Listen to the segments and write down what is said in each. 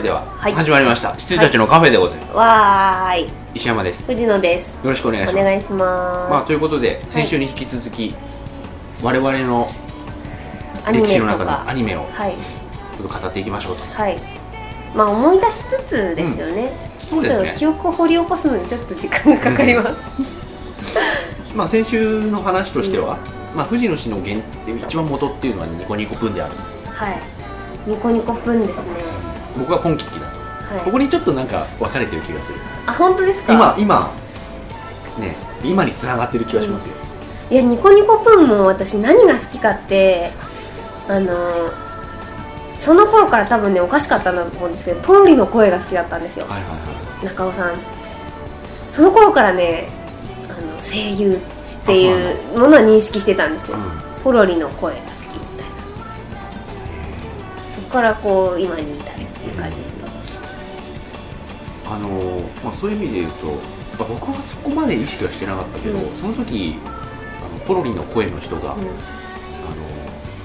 れでは、はい。始まりました。羊たちのカフェでございます、わーい。石山です。よ藤野です。ろしくお願いします。お願いします、まあということで先週に引き続き、我々の歴史の中のアニメをはい。ちょっと語っていきましょうと。はい。まあ思い出しつつですよね、そうですね。ちょっと記憶を掘り起こすのにちょっと時間がかかります、まあ先週の話としては、まあ藤野氏の原一番元っていうのはニコニコプンであるはい。ニコニコプンですね僕はポンキッキだ。とはい。ここにちょっとなんか分かれてる気がする。あ本当ですか？今今ね今に繋がってる気がしますよ、いやニコニコプンも私何が好きかってあのその頃から多分ねおかしかったんだと思うんですけどポロリの声が好きだったんですよ。はいはいは中尾さん。その頃からねあの声優っていうものは認識してたんですよ、い、ポロリの声が好きみたいな。そこからこう今に至るっていう感じですねうん、あのーまあそういう意味で言うとまあ僕はそこまで意識はしてなかったけど、うん。その時あのポロリの声の人が、あのうん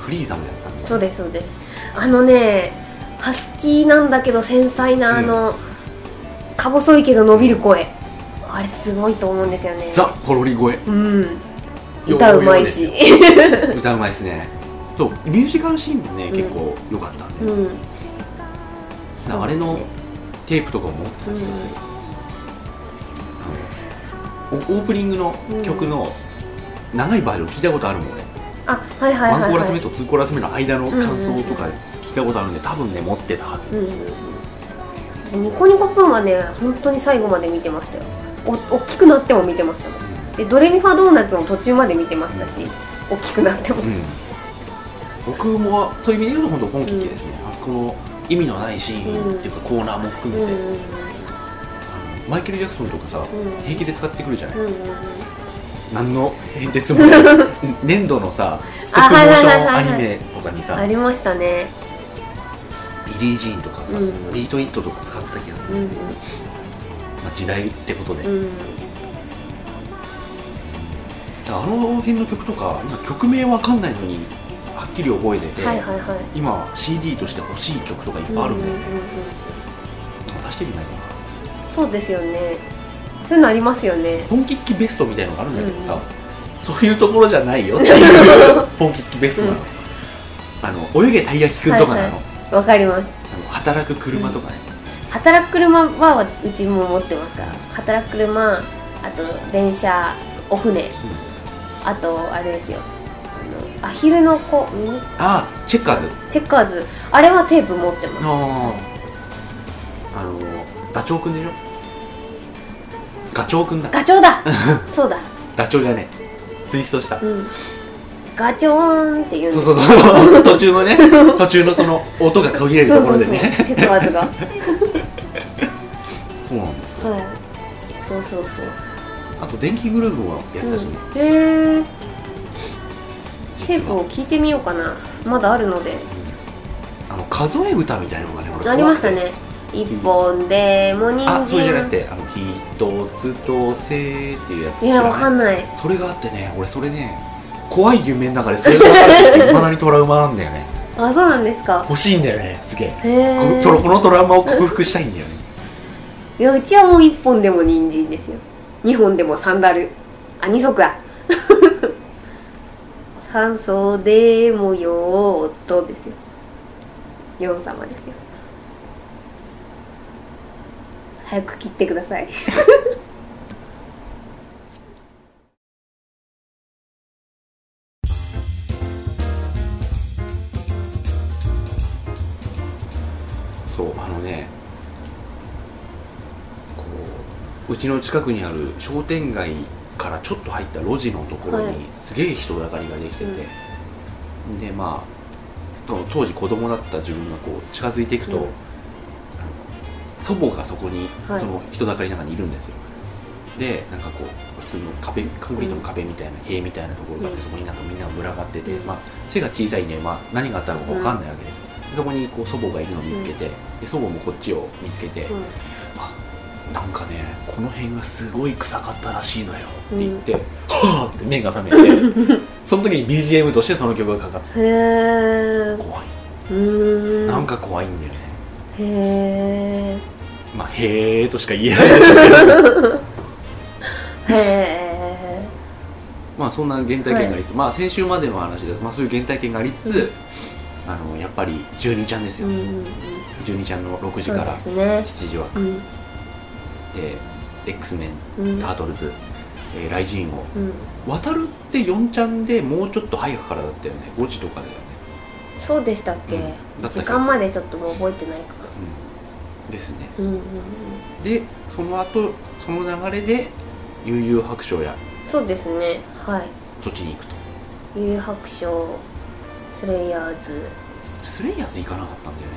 フリーザもやってたんでそうですそうです。あのねハスキーなんだけど繊細なあの、か細いけど伸びる声。あれすごいと思うんですよね。ザ・ポロリ声。うん。歌うまいし。歌うまいですね。そうミュージカルシーンもね、うん。結構良かったんで、うんあれのテープとかも持ってた気がする、あのオオープニングの曲の長いバージョン聞いたことあるもん俺、あはいはいはい、はい、ワンコーラス目とツーコーラス目の間の感想とか聞いたことあるんで多分ね持ってたはず、うんニコニコプンはね本当に最後まで見てましたよ。お大きくなっても見てましたもん。でドレミファドーナツの途中まで見てましたし大きくなっても。うん。僕もそういう意味で言うと本当ポンキッキですね、あそこの意味のないシーンっていうかコーナーも含めて、マイケル・ジャクソンとかさ、うん。平気で使ってくるじゃない、何の変哲もない。粘土のさストップモーションアニメとかにさ。ありましたね。ビリー・ジーンとかさ、うん。ビート・イットとか使ってた気がする、うんまあ、時代ってことで、うんうん。あの辺の曲とか今曲名わかんないのにはっきり覚えてて、はいはいはい。今 CD として欲しい曲とかいっぱいあるんで、うんうんうん。出してみないかな。うんそうですよね。そういうのありますよね。ポンキッキベストみたいのがあるんだけどさ、うんそういうところじゃないよっていうポンキッキベストなの、あの泳げたい焼きくんとかなの,、はいわかります。あの働く車とかね、働く車はうちも持ってますから。働く車あと電車お船。あとあれですよアヒルの子？ミニああチェッカーズ。チェッカーズ。あれはテープ持ってます。あああのダチョウくんでしょ？ガチョウくんだ。ガチョウだ。そうだ。ダチョウじゃねえ。ツイストした、うん。ガチョーンって言うんそうそうそう。途中のね途中のその音が途切れるところでね。チェッカーズが。は いそうなんですよ。そうそうそう。あと電気グルーヴもやってたしね、うん。へえテープを聞いてみようかな。まだあるので。あの数え歌みたいなのがね俺ありましたね。一本でも人参。あそれじゃなくてあの一つとせっていうやつ。いやわかんない。それがあってね俺それね怖い夢の中でそれが分かれて いまだにトラウマなんだよね。あそうなんですか。欲しいんだよねすげえ。このトラウマを克服したいんだよね。いやうちはもう一本でも人参ですよ。二本でもサンダル。あ二足だ三層でもよーとですよ。ヨン様ですよ。早く切ってください。そうあのねこううちの近くにある商店街からちょっと入った路地のところはいにすげえ人だかりができてて、でまあと当時子供だった自分がこう近づいていくと、うん。祖母がそこに、はい。その人だかりの中にいるんですよ。でなんかこう普通の壁コンクリートの壁みたいな塀みたいなところがあって、うん。そこになんかみんな群がってて、うん。まあ、背が小さいんで、まあ、何があったのか分かんないわけです。よ、そこにこう祖母がいるのを見つけて、で祖母もこっちを見つけて、うんなんかねこの辺がすごい臭かったらしいのよ。って言って、うはあって目が覚めて その時に BGM としてその曲がかかってへえて怖い。うーん。なんか怖いんだよね。へまあへえとしか言えないですけどえ へえまあそんな原体験がありつつ、まあ先週までの話で、まあ、そういう原体験がありつつ、あのやっぱり12ちゃんですよ、うんうんうん。12ちゃんの6時からですね。7時枠うんで X メンうん。タートルズ、えーライジンを。うん。渡るって4ちゃんでもうちょっと早くからだったよね。5時とかだよね、そうでしたっけ、うん。だっ時間までちょっともう覚えてないかうん、ですね。もうんうんうん。でその後その流れで悠々白書やそうですね。はい。土地に行くと。幽遊白書スレイヤーズ。スレイヤーズ行かなかったんだよね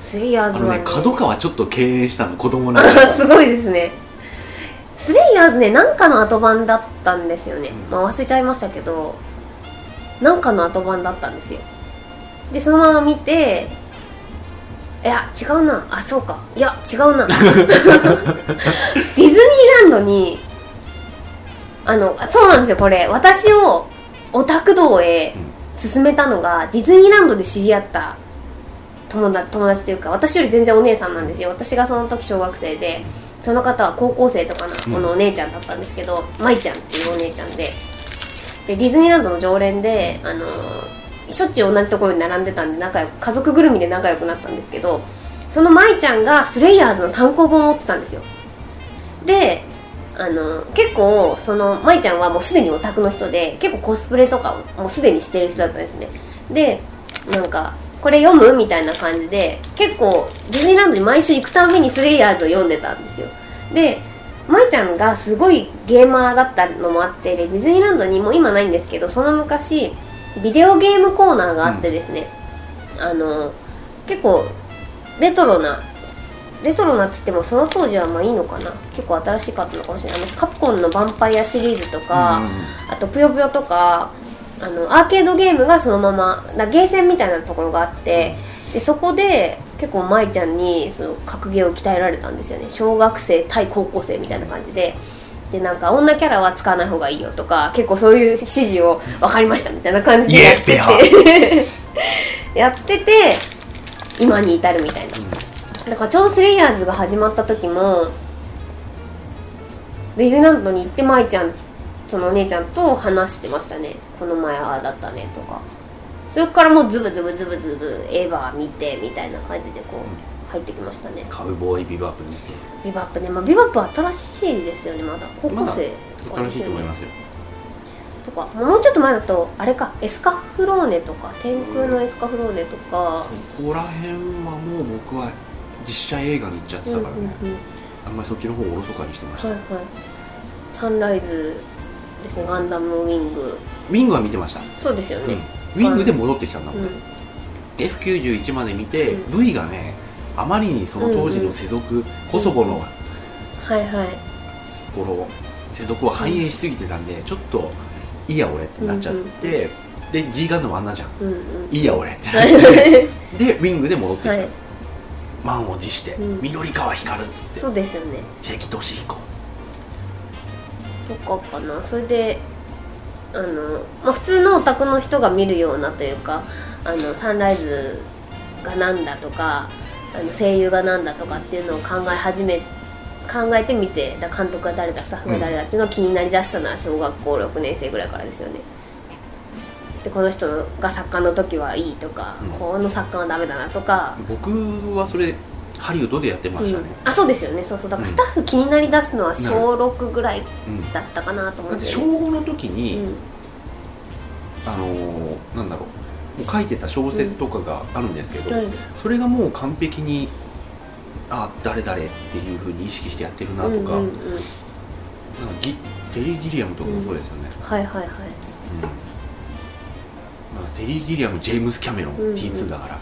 スレイヤーズはね。角川ちょっと敬遠したの子供ながらすごいですね。スレイヤーズねなんかの後版だったんですよね、うん。まあ忘れちゃいましたけどなんかの後版だったんですよ。でそのまま見ていや違うな。あそうか。いや違うな。ディズニーランドにあのそうなんですよこれ。私をオタク道へ勧めたのがディズニーランドで知り合った友達友達というか私より全然お姉さんなんですよ。私がその時小学生でその方は高校生とかのこのお姉ちゃんだったんですけど、舞ちゃんっていうお姉ちゃんで。でディズニーランドの常連で、あのーしょっちゅう同じところに並んでたんで仲良く家族ぐるみで仲良くなったんですけどその舞ちゃんがスレイヤーズの単行本を持ってたんですよ。であの結構その舞ちゃんはもうすでにオタクの人で結構コスプレとかをもうすでにしてる人だったんですね。でなんかこれ読む？みたいな感じで結構ディズニーランドに毎週行くたびにスレイヤーズを読んでたんですよ。で舞ちゃんがすごいゲーマーだったのもあってでディズニーランドにもう今ないんですけどその昔ビデオゲームコーナーがあってですね、あの結構レトロなレトロなっつってもその当時はまあいいのかな。結構新しかったのかもしれない。あのカプコンの「ヴァンパイア」シリーズとか、あと「ぷよぷよ」とかあのアーケードゲームがそのままなゲーセンみたいなところがあってでそこで結構舞ちゃんにその格ゲーを鍛えられたんですよね。小学生対高校生みたいな感じで。でなんか女キャラは使わない方がいいよとか結構そういう指示を分かりましたみたいな感じでやってて。やってて今に至るみたいな。だからちょうどスレイヤーズが始まった時もディズニーランドに行って舞ちゃんそのお姉ちゃんと話してましたね。この前ああだったねとか。それからもうズブズブズブズブエヴァ見てみたいな感じでこう入ってきましたね。カウボーイビバップ見て。ビバップね、まあ、ビバップは新しいですよねまだ。高校生。とか楽しいですよねと思いますよ。とか。もうちょっと前だとあれか。エスカフローネとか。天空のエスカフローネとか、そこら辺はもう僕は実写映画に行っちゃってうんうんたからね、うん。あんまりそっちの方をおろそかにしてました、はいはい。サンライズですねガンダムウィング。ウィングは見てました、そうですよね。うん、ウィングで戻ってきたんだもん、うん。F91 まで見て、う V がねあまりにその当時の世俗、コソボのはいはい。この世俗を反映しすぎてたんで、ちょっといいや俺ってなっちゃって、で G ガンダムあんなじゃん。うんうんいいや俺ってなはっいてでウィングで戻ってきた、はい。満を持して、うん。緑川光るっつって。そうですよね。関俊彦とかかな。それであの、まあ、普通のオタクの人が見るようなというかあのサンライズがなんだとかあの声優がなんだとかっていうのを考え始め考えてみてだ監督が誰だスタッフが誰だっていうのが気になりだしたのは小学校6年生ぐらいからですよね。でこの人が作家の時はいいとか、うん。この作家はダメだなとか、僕はそれハリウッドでやってましたね、うん。あそうですよね。そうそう。だからスタッフ気になりだすのは小6ぐらいうん。だったかなと思だって小うんですよね5の時に、うん。あのーなんだろうもう書いてた小説とかがあるんですけど、はいそれがもう完璧にあ誰誰っていうふうに意識してやってるなとか,、うんうんうん。なんかギテリー・ギリアムとかもそうですよね、はいはいはい。うん。まあ、テリー・ギリアムジェームス・キャメロン、うんうん。T2 だから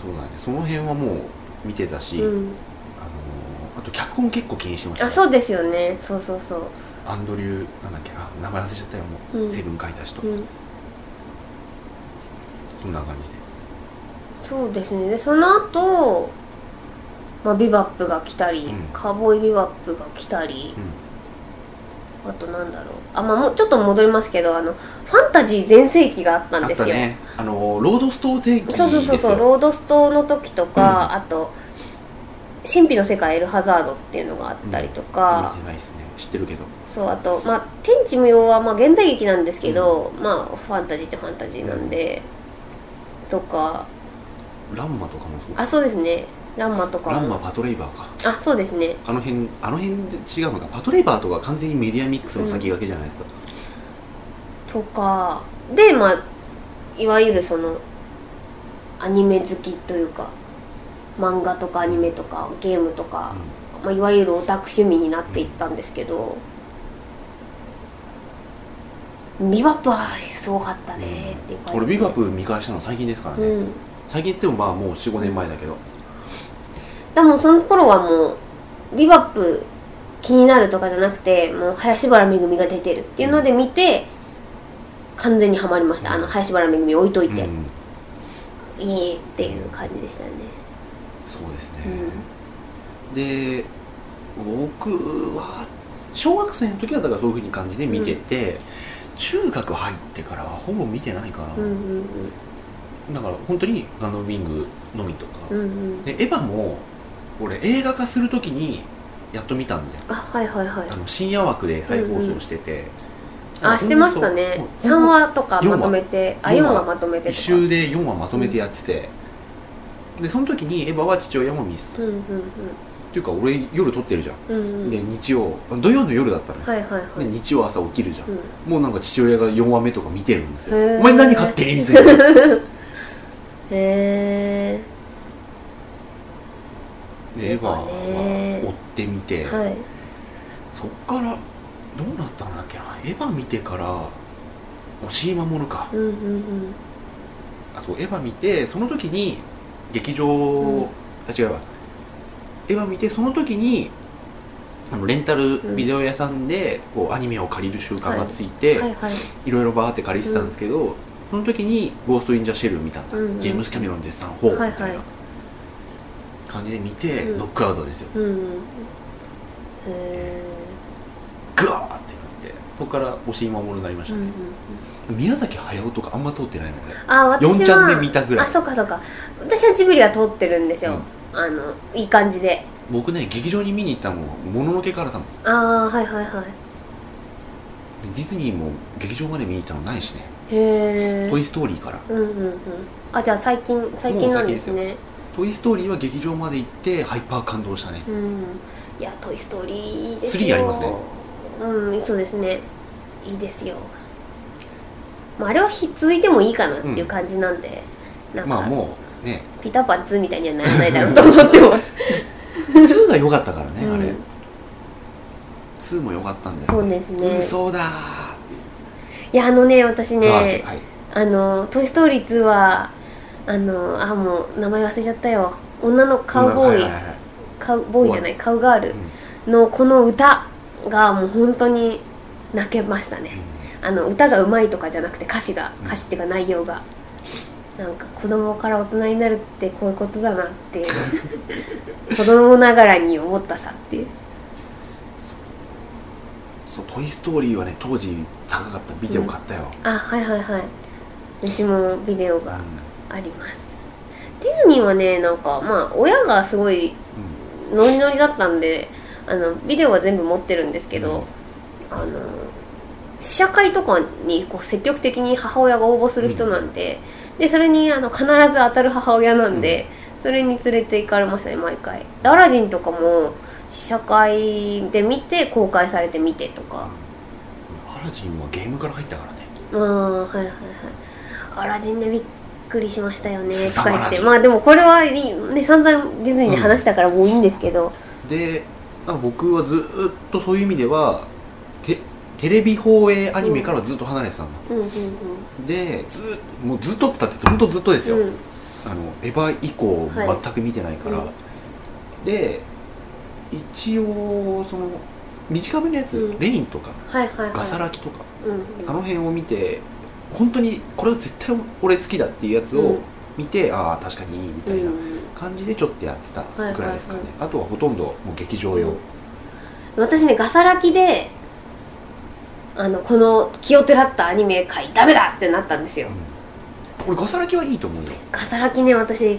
そうだね。その辺はもう見てたし、うん、あのーあと脚本結構気にしてましたあそうですよね。そうそうそう。アンドリューなんだっけ？な名前忘れちゃったよ。もう、うん。セブン書いた人、うん。そんな感じで。そうですね。でその後、まあビバップが来たり、うん。カーボーイビバップが来たりあとなんだろう。あまあもうちょっと戻りますけどあのファンタジー全盛期があったんあですよ、ったね。あのロードストー定期そうそうそうそうロードストの時とか、うん。あと神秘の世界エルハザードっていうのがあったりとか、見てないですね。知ってるけど。そうあとまあ天地無用はまあ現代劇なんですけど、まあファンタジーっちゃファンタジーなんで、とか。ランマとかもそう。あそうですねランマとか。もランマパトレイバーか。あそうですね。あの辺あの辺で違うのか。パトレイバーとか完全にメディアミックスの先駆けじゃないですか、とか。でまあいわゆるそのアニメ好きというか漫画とかアニメとかゲームとか、まあ、いわゆるオタク趣味になっていったんですけど、ビバップはすごかったねっていう感じ俺ビバップ見返したの最近ですからね、うん。最近って言ってもまあもう45年前だけど、でもその頃はもうビバップ気になるとかじゃなくてもう林原めぐみが出てるっていうので見て完全にはまりました。あの林原めぐみ置いといて、うん。いいっていう感じでしたね。そうですね、うん。で僕は小学生の時はだからそういうふうに感じで見てて、中学入ってからはほぼ見てないかな、うんうんだから本当にガンダムウィングのみとか、うんうんうん。でエヴァも俺映画化する時にやっと見たんだよ。あはいはいはい。あの深夜枠で再放送してて、あしてましたね。3話とかまとめてあ4四話話。まとめてとか。一周で4話まとめてやってて、でその時にエヴァは父親も見せた、っうんうん。ていうか俺夜撮ってるじゃん、うんうん。うんで日曜。土曜の夜だったの。よ、はいはいはい。で日曜朝起きるじゃん、うん。もうなんか父親が4話目とか見てるんですよ。へー。お前何勝手に見てるの へでエヴァはね。追ってみて、えはい。そっからどうなったんだっけな。エヴァ見てから押井守か、うんうんうん。あそうエヴァ見てその時に劇場、ん。あ違うわ。エヴァ見てその時にあのレンタルビデオ屋さんでこうアニメを借りる習慣がついて、はいはい。いろいろバーって借りてたんですけど、その時に「ゴースト・イン・ジャ・シェル」見たんだ、うんうんジェームス・キャメロン絶賛「ほう」みたいな。はいはい感じで見て、うん。ノックアウトですよ。うん。うんへグワーってなってそこから押井守になりましたね、えうんうんうん。宮崎駿とかあんま通ってないのであ私は4ちゃんで見たぐらい。あそうかそうか。私はジブリは通ってるんですよ、あのいい感じで。僕ね劇場に見に行ったのももののけからだもん。ああはいはいはい。ディズニーも劇場まで見に行ったのないしね。へ「えトイ・ストーリー」から。うんうんうん。あじゃあ最近最近なんですね「トイ・ストーリー」は劇場まで行ってハイパー感動したね。うん。いや「トイ・ストーリー」いいですよ。3ありますね。うんそうですね。いいですよ。まああれはひ続いてもいいかなっていう感じなんで、なんか、まあもうね。ピーターパン2みたいにはならないだろうと思ってます。2が良かったからね、うん。あれ。2も良かったんだよ。そうですね。嘘だーっていやあのね私ねではい。あの「トイ・ストーリー2は」あのあもう名前忘れちゃったよ。女のカウボーイ、はいはいはい。カウボーイじゃないカウガールうん。のこの歌がもう本当に泣けましたね。あの歌がうまいとかじゃなくて歌詞が歌詞っていうか内容が。なんか子供から大人になるってこういうことだなっていう。子供ながらに思ったさっていう。そう「トイ・ストーリー」はね当時高かった。ビデオ買ったよ、あはいはいはい。うちもビデオうん。があります。ディズニーはねなんかまあ親がすごいノリノリだったんであのビデオは全部持ってるんですけど、あの試写会とかにこう積極的に母親が応募する人なんで,、でそれにあの必ず当たる母親なんで、それに連れて行かれましたね毎回。でアラジンとかも試写会で見て公開されて見てとか。アラジンはゲームから入ったからね。うんはいはいはい。アラジンでびっくりしましたよねとか言って。凄まあでもこれはいいね散々ディズニーで話したからもういいんですけど、でなんか僕はずーっとそういう意味ではテテレビ放映アニメからずっと離れてたんだ、うん、うんうん。でずーっともうずっとってたって本当ずっとですよ、うん。あのエヴァ以降はい全く見てないから、うんで一応その短めのやつ、うん。レインとかはいはいはい。ガサラキとか、うんうん。あの辺を見て本当にこれは絶対俺好きだっていうやつをうん。見て、ああ確かにいいみたいなうん。感じでちょっとやってたくらいですかね、はいあとはほとんどもう劇場用、私ねガサラキであのこの気をてらったアニメ界ダメだってなったんですよ。俺ガサラキはいいと思うよ。ガサラキね私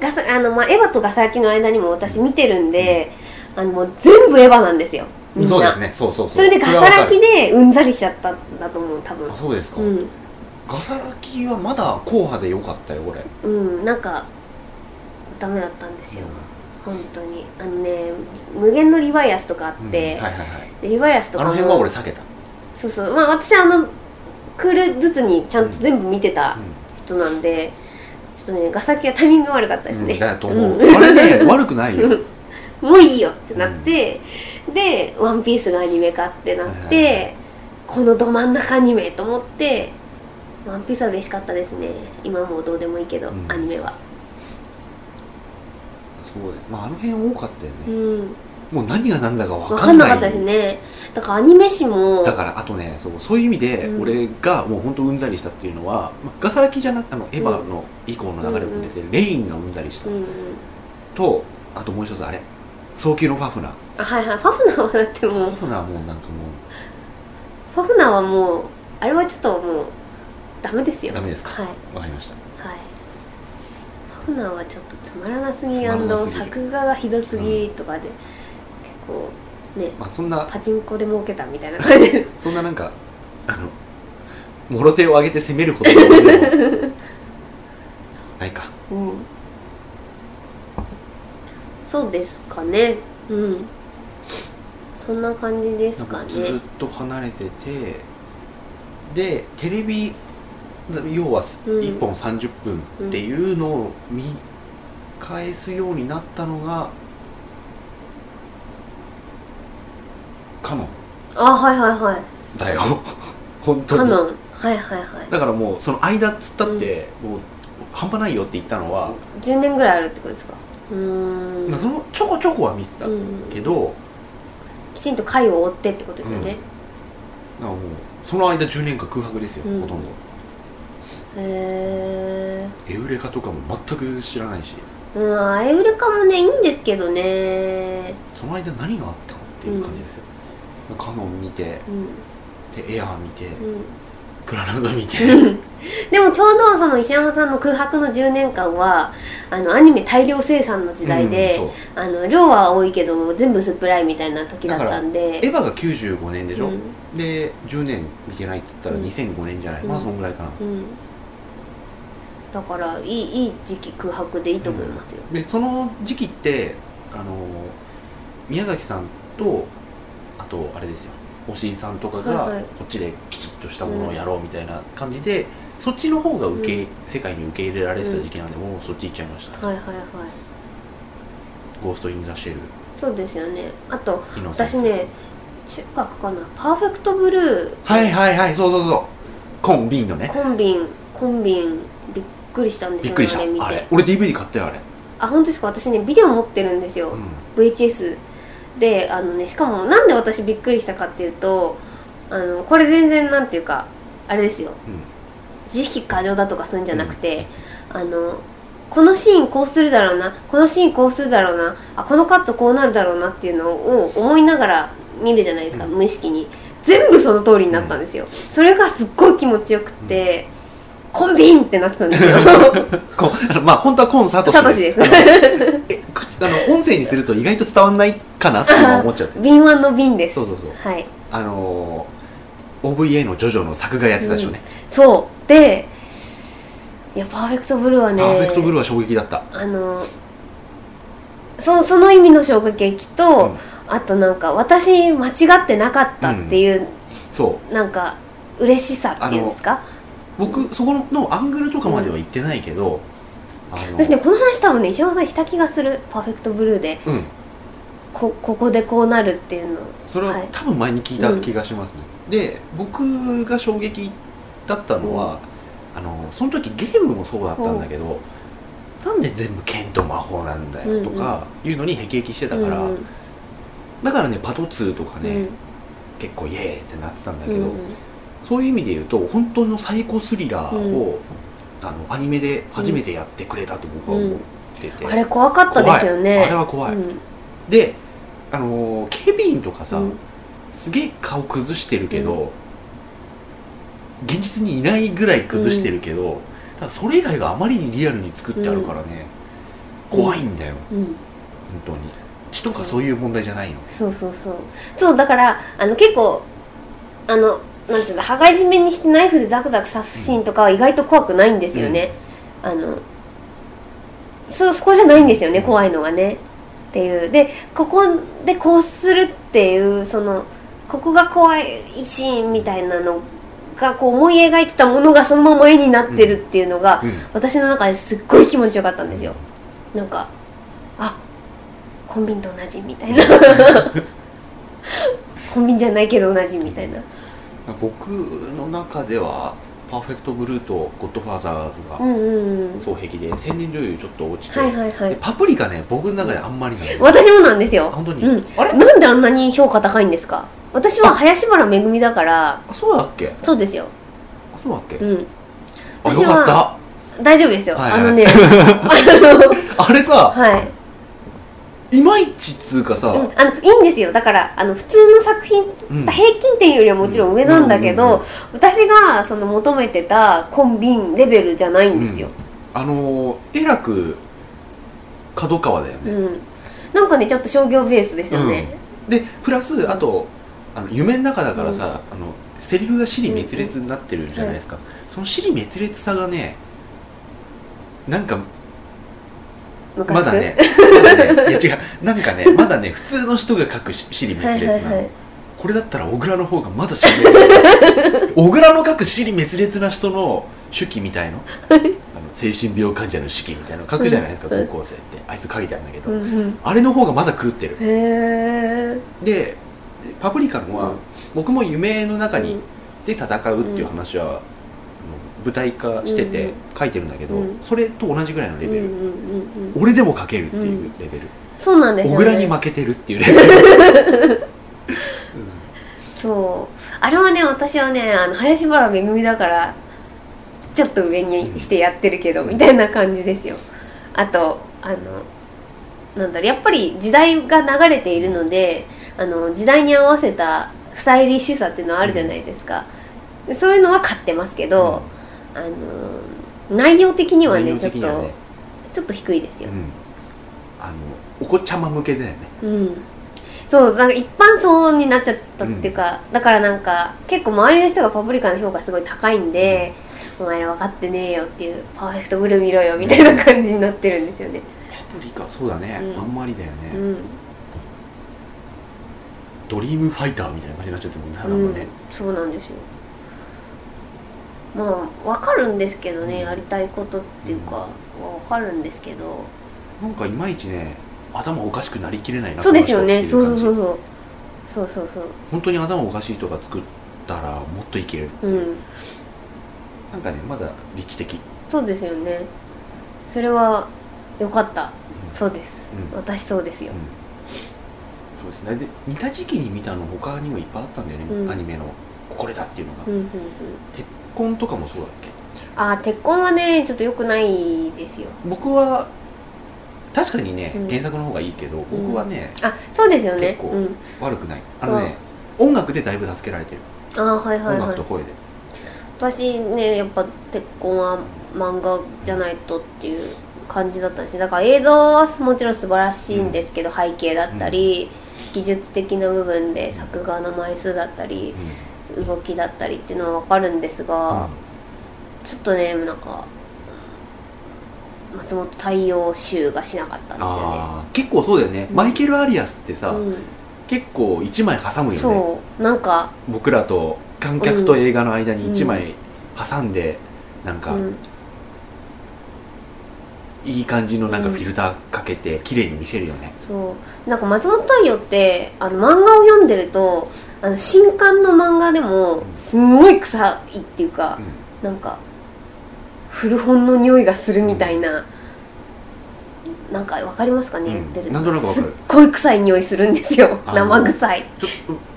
ガサあの、まあ、エヴァとガサラキの間にも私見てるんで、あのもう全部エヴァなんですよ。そうですね。そうそうそう。それでガサラキでうんざりしちゃったんだと思う多分。あそうですか、うんガサラキはまだ硬派でよかったよ俺うんなんかダメだったんですよ。本当に。あのね無限のリバイアスとかあって、うんはいはいはい。でリバイアスとかも。あの辺は俺避けた、そうそう。まあ私あのクールずつにちゃんと全部見てた人なんで、ちょっとねガサラキはタイミングが悪かったですね、うんだと思う、うん。あれね悪くないよ。もういいよってなって、で「ワンピースがアニメ化ってなって、はいはい。このど真ん中アニメと思って「ワンピースは嬉しかったですね。今もうどうでもいいけど、うん。アニメは。そうです。まああの辺多かったようね、ん。もう何が何だか分分かんかんなかったですね。だからアニメ誌もだからあとねそうそういう意味でうん。俺がもう本当うんざりしたっていうのは、まあガサラキじゃなくあのエヴァの以降の流れも出てる、レインがうんざりした、うんうん。とあともう一つあれ。早急のファフナー。あはいはい。ファフナーはだってもう。ファフナーもうなんかもファフナーはもうあれはちょっともうダメですよ。うダメですか？はい。わかりました。はい。フナーはちょっとつまらなすぎ作画がひどすぎとかで、結構ねまあそんなパチンコで儲けたみたいな感じ。で そんななんかあのもろ手を挙げて攻めることも ないか。うん。そうですかね。うん。そんな感じですかね。ずっと離れててでテレビ要はうん。1本30分っていうのを見返すようになったのがカノン。あはいはいはい。だよ。本当に。カノン。はいはいはい。だからもうその間っつったって、もう半端ないよって言ったのは、10年ぐらいあるってことですか？うーん。まあ、そのちょこちょこは見てたうんけど、きちんと回を追ってってことですよね、なん。かもうその間10年間空白ですよ、うん。ほとんどへえエウレカとかも全く知らないし。うんあエウレカもねいいんですけどね。その間何があったのっていう感じですよ、カノン見てうん。でエアー見て、うん。クラナド見て、でもちょうどその石山さんの空白の10年間はあのアニメ大量生産の時代で、うんあの量は多いけど全部スプライみたいな時だったんで。エヴァが95年でしょ、うん。で10年見てないって言ったらうん。2005年じゃない、うんまあそんぐらいかな、うんだからいいいい時期空白でいいと思いますよ、でその時期ってあの宮崎さんとあとあれですよ。押井さんとかがはいはい。こっちできちっとしたものをやろうみたいな感じで、そっちの方が受け、うん。世界に受け入れられてた時期なんで、もうそっち行っちゃいました、はいはいはい。ゴースト・イン・ザ・シェル。そうですよね。あと私ね中学かな。パーフェクトブルー。はいはいはいそうそうそう。コンビンのね。コンビンコンビンびっくりしたんですよびっくりした。あれ俺 DVD 買ったよあれ、あ本当ですか？私ねビデオ持ってるんですよ、うん。VHS であのねしかもなんで私びっくりしたかっていうとあのこれ全然なんていうかあれですよ。うん。自意識過剰だとかするんじゃなくて、あのこのシーンこうするだろうなこのシーンこうするだろうなあこのカットこうなるだろうなっていうのを思いながら見るじゃないですか、うん。無意識に。全部その通りになったんですよ、それがすっごい気持ちよくって、コンビンってなってたんですよ。こあのまあ本当はコンサートサトシです。あのえくあの音声にすると意外と伝わんないかなって今思っちゃって。敏腕の瓶です。そうそうそう。はい。あのー OVA のジョジョの作画やってたでしょうね、そう。でいやパーフェクトブルーはねパーフェクトブルーは衝撃だった。あのそその意味の衝撃と、うん。あとなんか私間違ってなかったっていう、そう。なんか嬉しさっていうんですか？僕そこのアングルとかまでは言ってないけど、あの私ねこの話多分ね石山さんした気がするパーフェクトブルーでうん。こここでこうなるっていうの。それははい。多分前に聞いた気がしますね、で僕が衝撃だったのは、あのその時ゲームもそうだったんだけど、なんで全部剣と魔法なんだよとかいうのにへきへきしてたから、うんだからねパト2とかね、うん。結構イエーイってなってたんだけど、うんそういう意味で言うと本当のサイコスリラーを、あのアニメで初めてやってくれたと僕は思ってて、あれ怖かったですよね。あれは怖い。うん。であのー警備員とかさ、うん。すげえ顔崩してるけど、現実にいないぐらい崩してるけど、ただそれ以外があまりにリアルに作ってあるからね、怖いんだよ。うん。本当に。血とかそういう問題じゃないの。そうそうそう。そうだからあの結構あのなんつうんだ羽交い締めにしてナイフでザクザク刺すシーンとかは意外と怖くないんですよね、あのそうそこじゃないんですよね怖いのがね。っていう。でここでこうするっていうそのここが怖いシーンみたいなのがこう思い描いてたものがそのまま絵になってるっていうのが、うん。私の中ですっごい気持ちよかったんですよ。なんかあコンビニと同じみたいな。コンビニじゃないけど同じみたいな僕の中ではパーフェクトブルーとゴッドファーザーズが双璧で千年女優ちょっと落ちて、はいはいはい。でパプリカね僕の中であんまりなんだよ私もなんですよ。あ本当に、うん。あれ？なんであんなに評価高いんですか？私は林原めぐみだから。あそうだっけ？そうですよ。あそうだっけ、うん。あよかった。大丈夫ですよ、はいはい。あのね あれさはい、いまいちっつうかさ、うん、あのいいんですよ。だからあの普通の作品うん。平均点よりはもちろん上なんだけど、うんうんうん私がその求めてたコンビンレベルじゃないんですよ、あのーえらく角川だよね、うん。なんかねちょっと商業ベースですよね、でプラスあとあの夢の中だからさ、あのセリフが尻滅裂になってるじゃないですか、その尻滅裂さがねなんかまだね。まだね。いや違う。なんかね まだね普通の人が書くし尻はい滅裂なの、はいはいこれだったら小倉の方がまだ尻滅裂。小倉の書く尻滅裂な人の手記みたいの？あの精神病患者の手記みたいなの書くじゃないですか、うん高校生って。あいつ書いてあるんだけど、うんうん。あれの方がまだ狂ってる。ででパプリカのは、うん。僕も夢の中にうん。で戦うっていう話は、舞台化しててうん。書いてるんだけど、うん。それと同じぐらいのレベル、うんうんうんうん。俺でも書けるっていう。レベル、そうなんです小倉に負けてるっていうレベル、そう。あれはね私はねあの林原めぐみだからちょっと上にしてやってるけど、みたいな感じですよ。あとあのなんだろうやっぱり時代が流れているのであの時代に合わせたスタイリッシュさっていうのはあるじゃないですか、そういうのは買ってますけど、あの内容的にはね内ちょっとちょっと低いですよ。う、ん、あのお子ちゃま向けだよね。うん、そうなんか一般層になっちゃったっていうか、だからなんか結構周りの人がパプリカの評価すごい高いんで、お前ら分かってねえよっていうパーフェクトブルー見ろよみたいな感じになってるんですよね。パプリカそうだね、うん。あんまりだよね、うん、ドリームファイターみたいな感じになっちゃってるもんね花うん。そうなんですよまあ分かるんですけどねやりたいことっていうかは分かるんですけど。なんかいまいちね頭おかしくなりきれないなそうですよね。こそうそうそうそう。そうそうそう。本当に頭おかしい人が作ったらもっといけるう。ん。なんかねまだ理知的、そうですよね。それはよかった。そうです。うん。私そうですよ。そうですね。で似た時期に見たの他にもいっぱいあったんだよね、うん。アニメのこれだっていうのが、うんうんうん。鉄痕とかもそうだっけ？あー鉄痕はねちょっと良くないですよ。僕は確かにね、うん。原作の方がいいけど僕はね、あそうですよね。結構うん。悪くない。あのね音楽でだいぶ助けられてる、あーはいはいはい。音楽と声で。私ねやっぱ鉄痕は漫画じゃないとっていう感じだったんです。よだから映像はもちろん素晴らしいんですけど、背景だったり、技術的な部分で作画の枚数だったり動きだったりっていうのは分かるんですが、ちょっとねなんか松本太陽集がしなかったんですよね。結構そうだよね、うん。マイケル・アリアスってさ、うん、結構1枚挟むよね。そう。なんか、僕らと観客と映画の間に1枚挟んで、なんか、うん、いい感じのなんかフィルターかけて綺麗に見せるよね、そう。なんか松本太陽ってあの漫画を読んでるとあの新刊の漫画でもすんごい臭いっていうか、なんか古本の匂いがするみたいな、なんかわかりますかね、うん。言ってる。なんとなくわかる。すっごい臭い匂いするんですよ。生臭い。ちょっ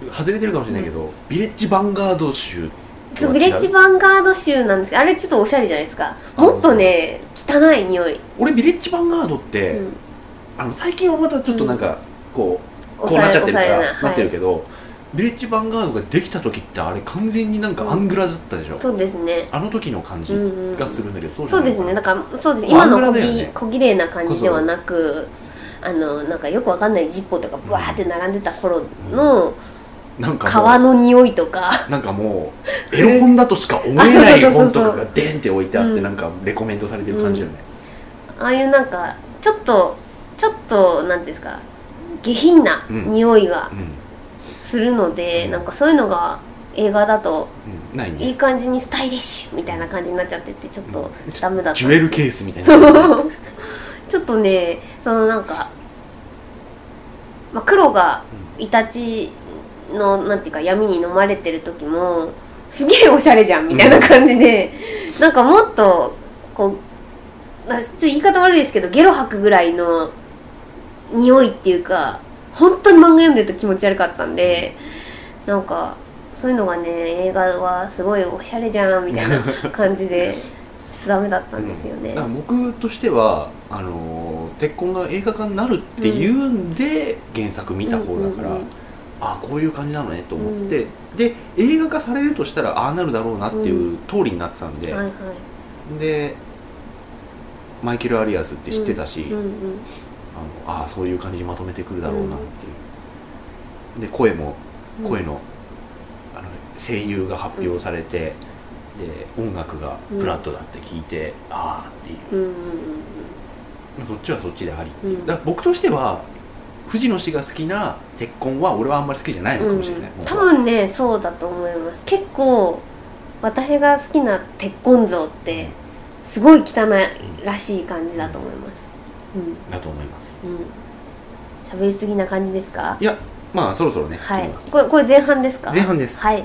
と外れてるかもしれないけど、ビレッジヴァンガード州とは違う。そうビレッジヴァンガード州なんですけどあれちょっとおしゃれじゃないですか。もっとね汚い匂い、俺ビレッジヴァンガードって、うん、あの最近はまたちょっとなんかこう、こうなっちゃってるからなってるけど、ビレッジヴァンガードができた時ってあれ完全になんかアングラだったでしょ、そうですね。あの時の感じがするんだけど、そうですね。だからそうです。今の小ね。小綺麗な感じではなくあのなんかよくわかんないジッポーとかブワーって並んでた頃のなんかもう革の匂いとか。なんかもうエロ本だとしか思えない本とかがデンって置いてあって、うん。なんかレコメンドされてる感じよね、ああいうなんかちょっとちょっとなんていうんですか？下品なうん。匂いがうんするので、うん。なんかそういうのが映画だとうん。ないい感じにスタイリッシュみたいな感じになっちゃっててちょっとうん。ダメだったジュエルケースみたいな。ちょっとねそのなんか、まあ、黒がイタチのなんていうか闇に飲まれてる時もすげえおしゃれじゃんみたいな感じで、なんかもっとこうあちょっと言い方悪いですけどゲロ吐くぐらいの匂いっていうか本当に漫画読んでると気持ち悪かったんでなんかそういうのがね映画はすごいおしゃれじゃんみたいな 感じでちょっとダメだったんですよね。だから僕としてはあのー鉄痕が映画化になるっていうんで原作見た方だから、うんうんうんああこういう感じなのねと思って、で映画化されるとしたらああなるだろうなっていう通りになってたんで、はいはい。でマイケル・アリアスって知ってたし、うんうんあのああそういう感じにまとめてくるだろうなっていう、で声もうん。声の,、あの声優が発表されて、で音楽がフラットだって聞いて、ああっていう。うんうんうんまあそっちはそっちでありっていう、うん。だから僕としては藤野氏が好きな鉄痕は俺はあんまり好きじゃないのかもしれない、うん、多分ねそうだと思います。結構私が好きな鉄痕像ってすごい汚いらしい感じだと思います。だと思いますうん。うん喋りすぎな感じですか？いやまあそろそろねはい。これこれ前半ですか？前半です。はい。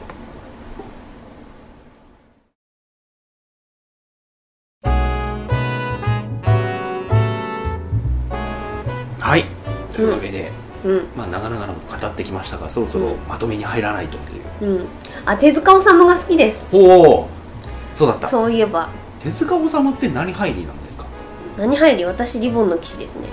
はい。というわけで、うん。まあ長々と語ってきましたがそろそろまとめに入らないという、うん。あ手塚治虫が好きです。おおそうだった。そういえば。手塚治虫って何入りなんですか、何入り？私リボンの騎士ですね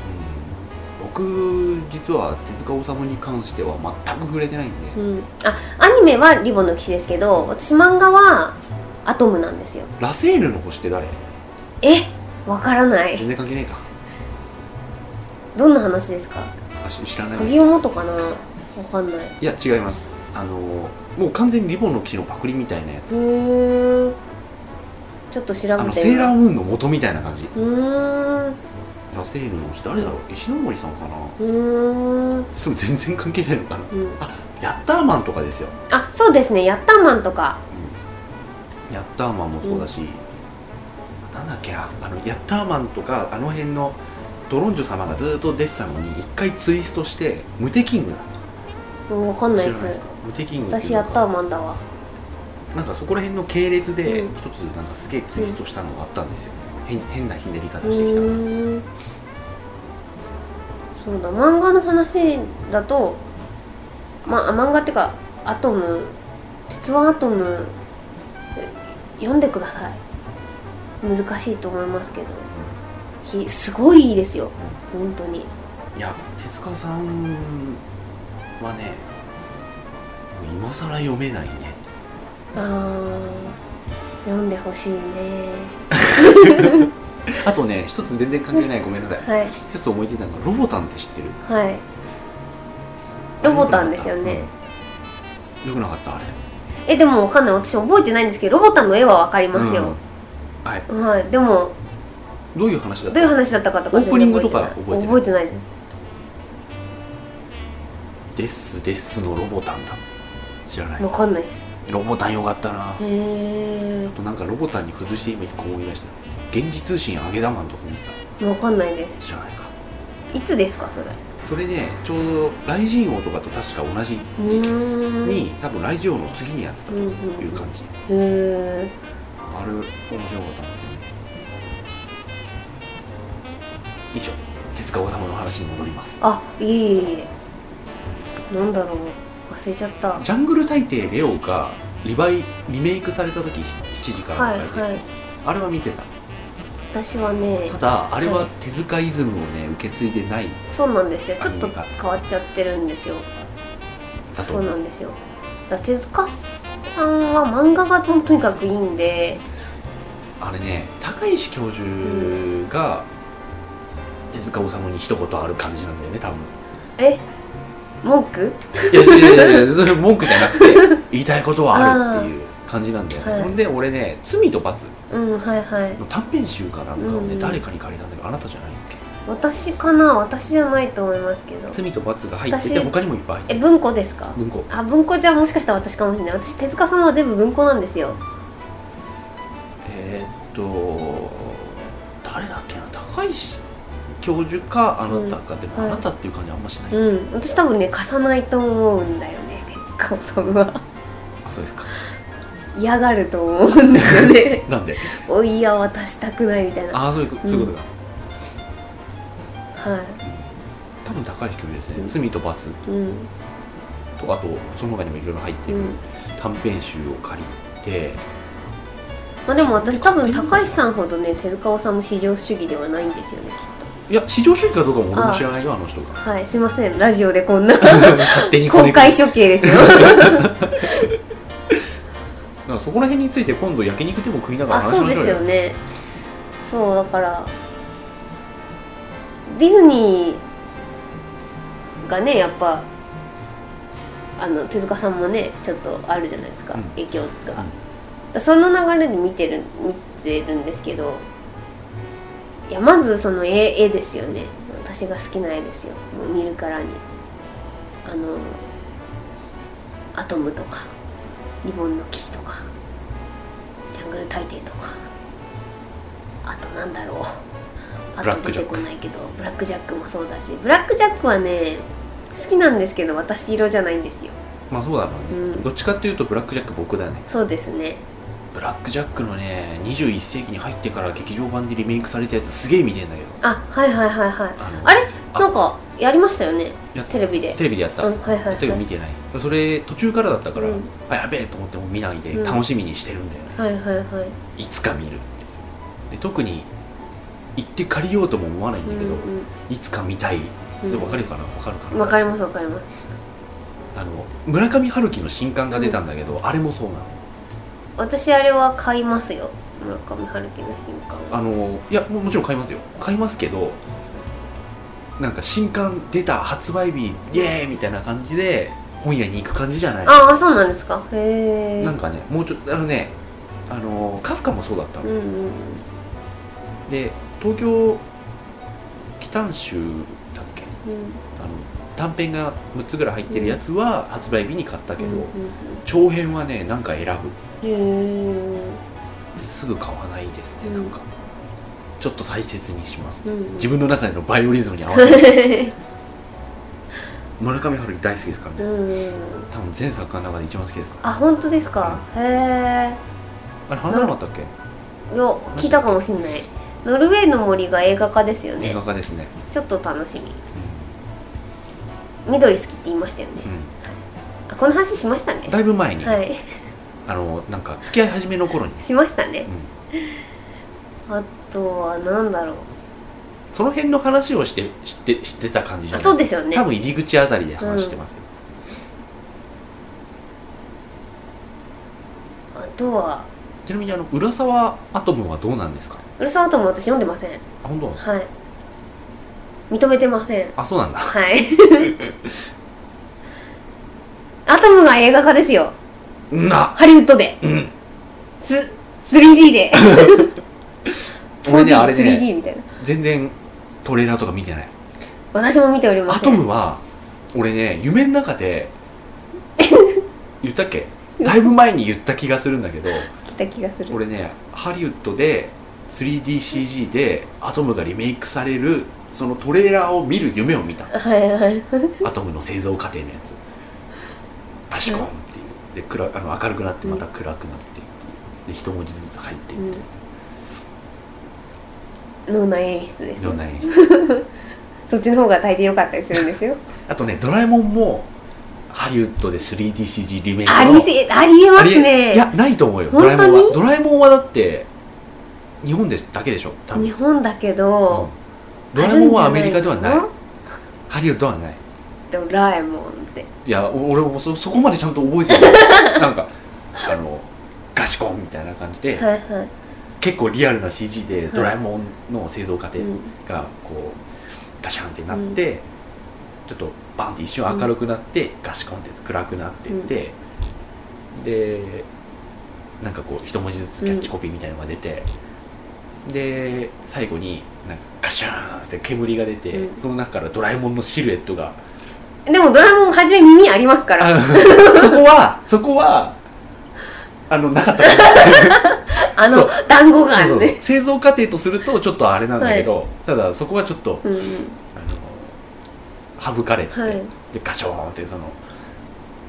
僕実は手塚治虫に関しては全く触れてないんで、うん。あアニメはリボンの騎士ですけど私漫画はアトムなんですよ。ラセールの星って誰？え？わからない。全然関係ないか。どんな話ですか？あし知らない。鍵を元かな？わかんない。いや違います。あのもう完全にリボンの騎士のパクリみたいなやつ。うーん。ちょっと調べてあのセーラームーンの元みたいな感じ。うーんラセールの星誰だろう？石ノ森さんかな？うーん。でも全然関係ないのかな？うん。あヤッターマンとかですよ、あそうですね。ヤッターマンとか。ヤッターマンもそうだし、なんだっけな？あのヤッターマンとかあの辺のドロンジョ様がずっと出てたのに一回ツイストしてムテキングだ。うんわかんないですムテキング私ヤッターマンだわ。なんかそこら辺の系列でうん。一つなんかすげえツイストしたのがあったんですよ、変変なひねり方うしてきたそうだ漫画の話だとまあ漫画っていうかアトム鉄腕アトムえ読んでください。難しいと思いますけど。ひすごいいいですよ。本当に。いや手塚さんはね今更読めないね。あー読んでほしいね。あとね一つ全然関係ないごめんなさい。はい。一つ思いついたのがロボタンって知ってる？はい。ロボタンですよね、うん。よくなかったあれ。えでもわかんない。私覚えてないんですけどロボタンの絵はわかりますよ、うん。はい。はい。でもどういう話だった？どういう話だったかとかオープニングとか覚えてない？覚えてないです。ですですのロボタンだ。知らない。わかんないですロボタンよかったな。あへとなんかロボタンに付随して今一個思い出した。現実通信揚げ玉とか見てえわかんないでた知らないか。すいつですかそれ？それねちょうど雷神王とかと確か同じう時期に多分雷神王の次にやってたという感じ、へえあれ面白かったんですよね。以上手塚治虫の話に戻ります。あいえいなんだろう忘れちゃった。ジャングル大帝レオがリバイリメイクされた時7時からはいはい。あれは見てた。私はねただあれは手塚イズムをね受け継いでないそうなんですよ。ちょっと変わっちゃってるんですよ。だとそうなんですよ。だ手塚さんは漫画がとにかくいいんで。あれね高石教授が手塚治虫に一言ある感じなんだよね多分。え？文句？いやいやいやいやそれ文句じゃなくて 言いたいことはあるっていう感じなんだよね、はい。ほんで俺ね「罪と罰。うんはいはい」の短編集かなんかをね、うん。誰かに借りたんだけどあなたじゃないっけ？私かな？私じゃないと思いますけど。罪と罰が入ってて私他にもいっぱい入ってる。え文庫ですか？文庫。あ文庫じゃもしかしたら私かもしれない。私手塚さんは全部文庫なんですよ。えー、っと誰だっけな？高石教授かあなたか、でもはいあなたっていう感じあんましない、うん。私多分ね貸さないと思うんだよね。手塚さんはあそうですか。嫌がると思うんですよね。なんで？おいや渡したくないみたいな。はああそういうこそういうことか、い。多分高石教授ですね、うん。罪と罰。うん。とあとその他にもいろいろ入ってる。うん。短編集を借りて、まあでも私多分高橋さんほどね手塚治虫至上主義ではないんですよねきっいや至上主義かどうかも俺も知らないよあの人が。とはいすいません。ラジオでこんな 勝手に公開処刑ですよ。だからそこら辺について今度焼肉でも食いながらあそうで話しましょうよ。すよね。そうだからディズニーがねやっぱあの手塚さんもねちょっとあるじゃないですか、うん。影響が、うん。だその流れで見てる見てるんですけどいやまずその絵絵ですよね。私が好きな絵ですよ。もう見るからに。あのアトムとかリボンの騎士とかジャングル大帝とかあとなんだろう。あと出てこないけどブラックジャックもそうだし。ブラックジャックはね好きなんですけど私色じゃないんですよ。まあそうだろうね、うん。どっちかっていうとブラックジャック僕だね。そうですねブラックジャックのね21世紀に入ってから劇場版でリメイクされたやつすげえ見てんだけど。あはいはいはいはい。あれ？あなんかやりましたよね？テレビで。テレビでやった、うんはいはいはい。だけど見てない。それ途中からだったから、うん。あやべえと思っても見ないでうん。楽しみにしてるんだよね、はいはいはい。いつか見るって。で特に行って借りようとも思わないんだけど、うんいつか見たい。うん。で分かるかな？分かるかな？わかりますわかります。あの村上春樹の新刊が出たんだけど、あれもそうなの私あれは買いますよ。村上春樹の新刊。あのいやももちろん買いますよ。買いますけどなんか新刊出た発売日イエーイみたいな感じで本屋に行く感じじゃない。ああそうなんですか。へえなんかねもうちょっとあのねあのカフカもそうだったの、うんうん。で東京奇譚集だっけ？うん。あの短編が6つぐらい入ってるやつは発売日に買ったけど、うんうん。長編はねなんか選ぶすぐ買わないですね、うんなん。かちょっと大切にしますね、えうん。自分の中でのバイオリズムに合わせて。村上春樹大好きですからね、うん多分全作家の中で一番好きですから。あ本当ですか？へえあれ話さなかったっけ、いや聞いたかもしんない。ノルウェーの森が映画化ですよ映ね画化ですね、ちょっと楽しみ。緑好きって言いましたよね。うん。あこの話しましたね。だいぶ前に、はいあのなんか付き合い始めの頃に、しましたね。うん。あとはなんだろう。その辺の話をして知って知ってた感じじゃあないそうですよね。多分入り口あたりで話してますよ、あとは。ちなみにあの浦沢アトムはどうなんですか？うるさとも私読んでません。あ本当はい。認めてません。あそうなんだ。はい。アトムが映画化ですよな。ハリウッドで。うん。す 3D で。俺ねあれ 3D ねみたいな。全然トレーラーとか見てない。私も見ておりまアせんトムは俺ね夢の中で 言ったっけ？だいぶ前に言った気がするんだけど来た気がする。俺ねハリウッドで 3DCG でアトムがリメイクされるそのトレーラーを見る夢を見た。はいはい。アトムの製造過程のやつ。バシコンっていうで暗あの明るくなってまた暗くなってっていう。で一文字ずつ入っていって、うん、脳内演出ですいろんな演出。そっちの方が大抵良かったりするんですよ。あとねドラえもんもハリウッドで 3DCG リメイクのありせありえますね。いやないと思うよ。ドラえもんは。ドラえもんはだって日本でだけでしょ多分。日本だけど、ドラえもんはアメリカではない。ハリウッドはない。ドラえもんいやお俺もそそこまでちゃんと覚えてる なんかあのガシコンみたいな感じで、はいはい。結構リアルな CG でい。ドラえもんの製造過程うんがこうガシャンってなって、ちょっとバンって一瞬明るくなって、ガシコンって暗くなってって、でなんかこう一文字ずつキャッチコピーみたいのが出て、で最後になんかガシャーンって煙が出て、うん。その中からドラえもんのシルエットがでもドラえもん初め耳ありますから。そこはそこはあのなかった。あの団子がそうそう。ね製造過程とするとちょっとあれなんだけど、ただそこはちょっとうん。うんあの省かれてて、はい。でガショーンってその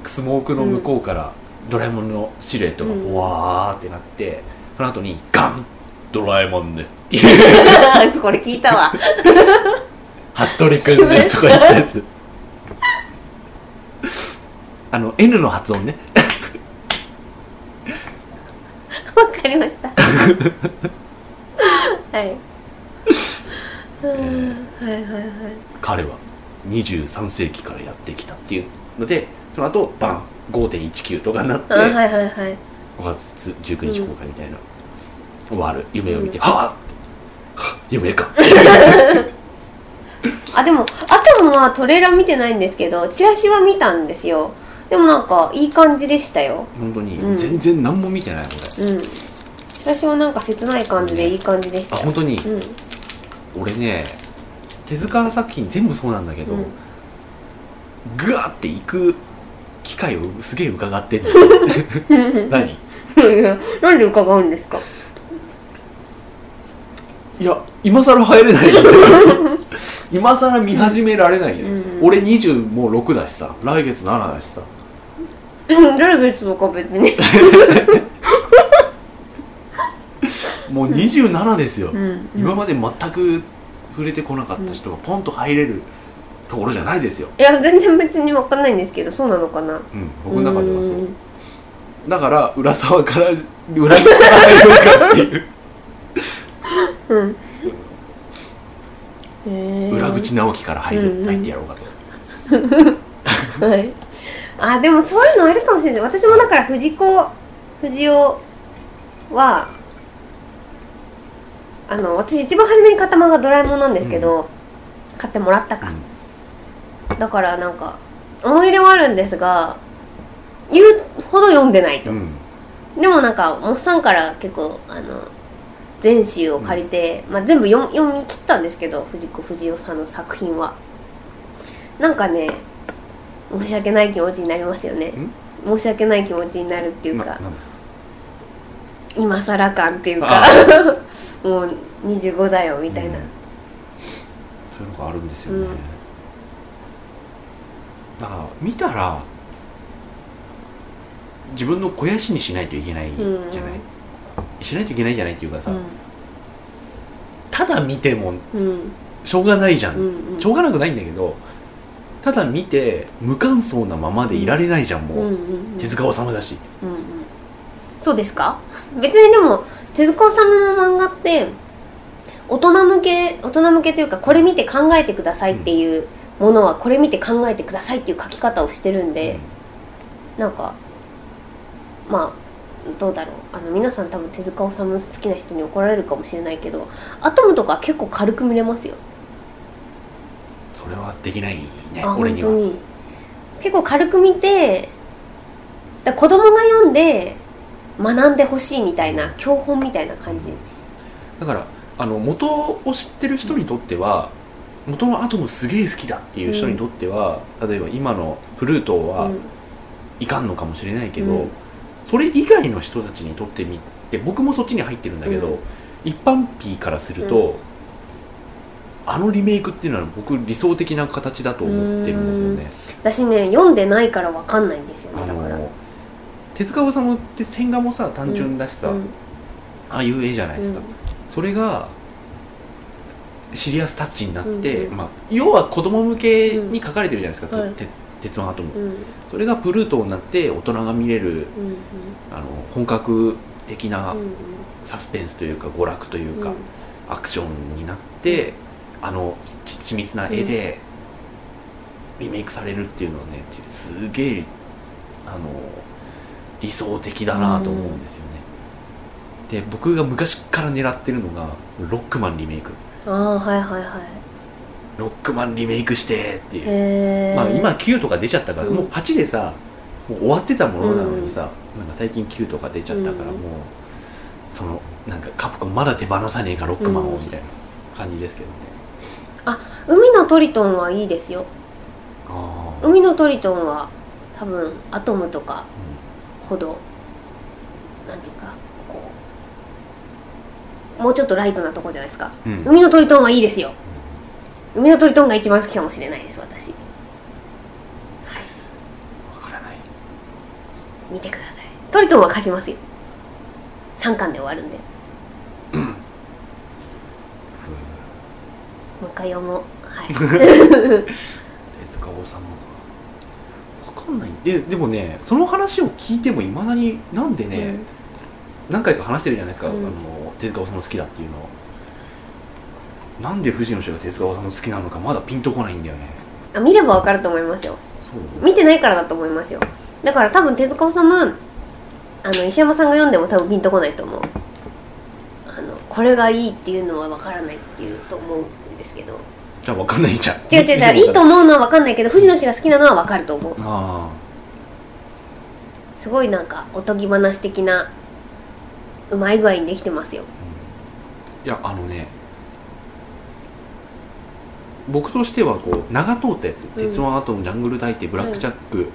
スモークの向こうからドラえもんのシルエットがうん。わーってなって、その後にガン！ドラえもんねっていう。これ聞いたわ。服部君ねとか言ったやつあの N の発音ね。わかりました。はい。うんはいはいはい。彼は23世紀からやってきたっていうのでその後バン5.19とかになって、あはいはいはい。5月19日公開みたいな、終わる。夢を見て、はぁって。はぁ夢か あでもアトムはトレーラー見てないんですけどチラシは見たんですよ。でもなんかいい感じでしたよ。本当に、うん。全然何も見てないこれ。うん。チラシはなんか切ない感じでいい感じでしたよ。あ本当に、うん。俺ね手塚作品全部そうなんだけど、うん。グワって行く機会をすげえ伺ってる 何？いやなんで伺うんですか？いや今更入れないんですよ 今更見始められないよ、うん俺20もう6だしさ。来月7だしさ。うん誰がとか別に。もう27ですよ、うん今まで全く触れてこなかった人がポンと入れるところじゃないですよ、いや全然別に分かんないんですけどそうなのかな。うん、僕の中ではそう。うん。だから浦沢から裏口から入ろうかっていう。うん裏口直樹から入る、うんうん。入ってやろうかと。はい。あでもそういうのあるかもしれない。私もだから藤子不二雄はあの私一番初めに買った漫画ドラえもんなんですけど、買ってもらったか、だからなんか思い入れはあるんですが言うほど読んでないと、うん。でもなんかモッサンから結構あの全集を借りて、まあ、全部読読み切ったんですけど藤子不二雄さんの作品は。なんかね申し訳ない気持ちになりますよね。申し訳ない気持ちになるっていうか今更感っていうかあ もう25だよみたいな、うん。そういうのがあるんですよね、うん。だから見たら自分の肥やしにしないといけないじゃない、しないといけないじゃないっていうかさ、ただ見てもうん。うんしょうがないじゃん、うんうん。しょうがなくないんだけどただ見て無感想なままでいられないじゃんもう、うんうんうん。手塚治虫だし。うんうん。そうですか？別にでも手塚治虫の漫画って大人向け大人向けというかこれ見て考えてくださいっていうものはこれ見て考えてくださいっていう書き方をしてるんで、なんかまあどうだろう。あの皆さん多分手塚治虫好きな人に怒られるかもしれないけどアトムとか結構軽く見れますよ。それはできないねあ俺には。本当に。結構軽く見てだ子供が読んで学んでほしいみたいな教本みたいな感じ。だからあの元を知ってる人にとっては元のアトムすげえ好きだっていう人にとっては、例えば今のプルートはうん。いかんのかもしれないけど、うんそれ以外の人たちにとってみて僕もそっちに入ってるんだけど、うん。一般ピーからすると、あのリメイクっていうのは僕理想的な形だと思ってるんですよね。私ね読んでないから分かんないんですよあねだから。の手塚治虫って線画もさ単純だしさ、うん。ああいう絵じゃないですか、それがシリアスタッチになって、うんうん。まあ、要は子供向けに描かれてるじゃないですか、はい。て鉄腕アトム、うん。うんそれがプルートになって大人が見れるうんあの本格的なサスペンスというか娯楽というか、うん。アクションになってあのち緻密な絵でリメイクされるっていうのはねすげえあの理想的だなと思うんですよね、で僕が昔から狙ってるのがロックマンリメイク。ああはいはいはいロックマンリメイクしてっていう、まあ今9とか出ちゃったから、うん。もう8でさもう終わってたものなのにさ、なんか最近9とか出ちゃったから、うんもうそのなんかカプコンまだ手放さねえかロックマンをうんみたいな感じですけどね、海のトリトンはいいですよ。ああ、海のトリトンは多分アトムとかほどなんていうかこうもうちょっとライトなとこじゃないですか。うんうん。海のトリトンはいいですよ海のトリトンが一番好きかもしれないです私。わからない。見てください。トリトンは貸しますよ。3巻で終わるんで。もう一回読もう。はい。手塚治虫か。わかんない。ででもねその話を聞いてもいまだになんでね、何回か話してるじゃないですか、うん。あの手塚治虫好きだっていうの。をなんで藤野氏が手塚治虫好きなのかまだピンとこないんだよね。あ見ればわかると思いますよ。見てないからだと思いますよ。だから多分手塚治虫あの石山さんが読んでも多分ピンとこないと思う。あのこれがいいっていうのはわからないっていうと思うんですけど。じゃあわかんないじゃん。違う違う違ういいと思うのはわかんないけど藤野氏が好きなのはわかると思う。あすごいなんかおとぎ話的なうまい具合にできてますよ。あいやあのね僕としてはこう長通ったやつ「鉄腕アトム」「ジャングル大帝」「ブラック・ジャック」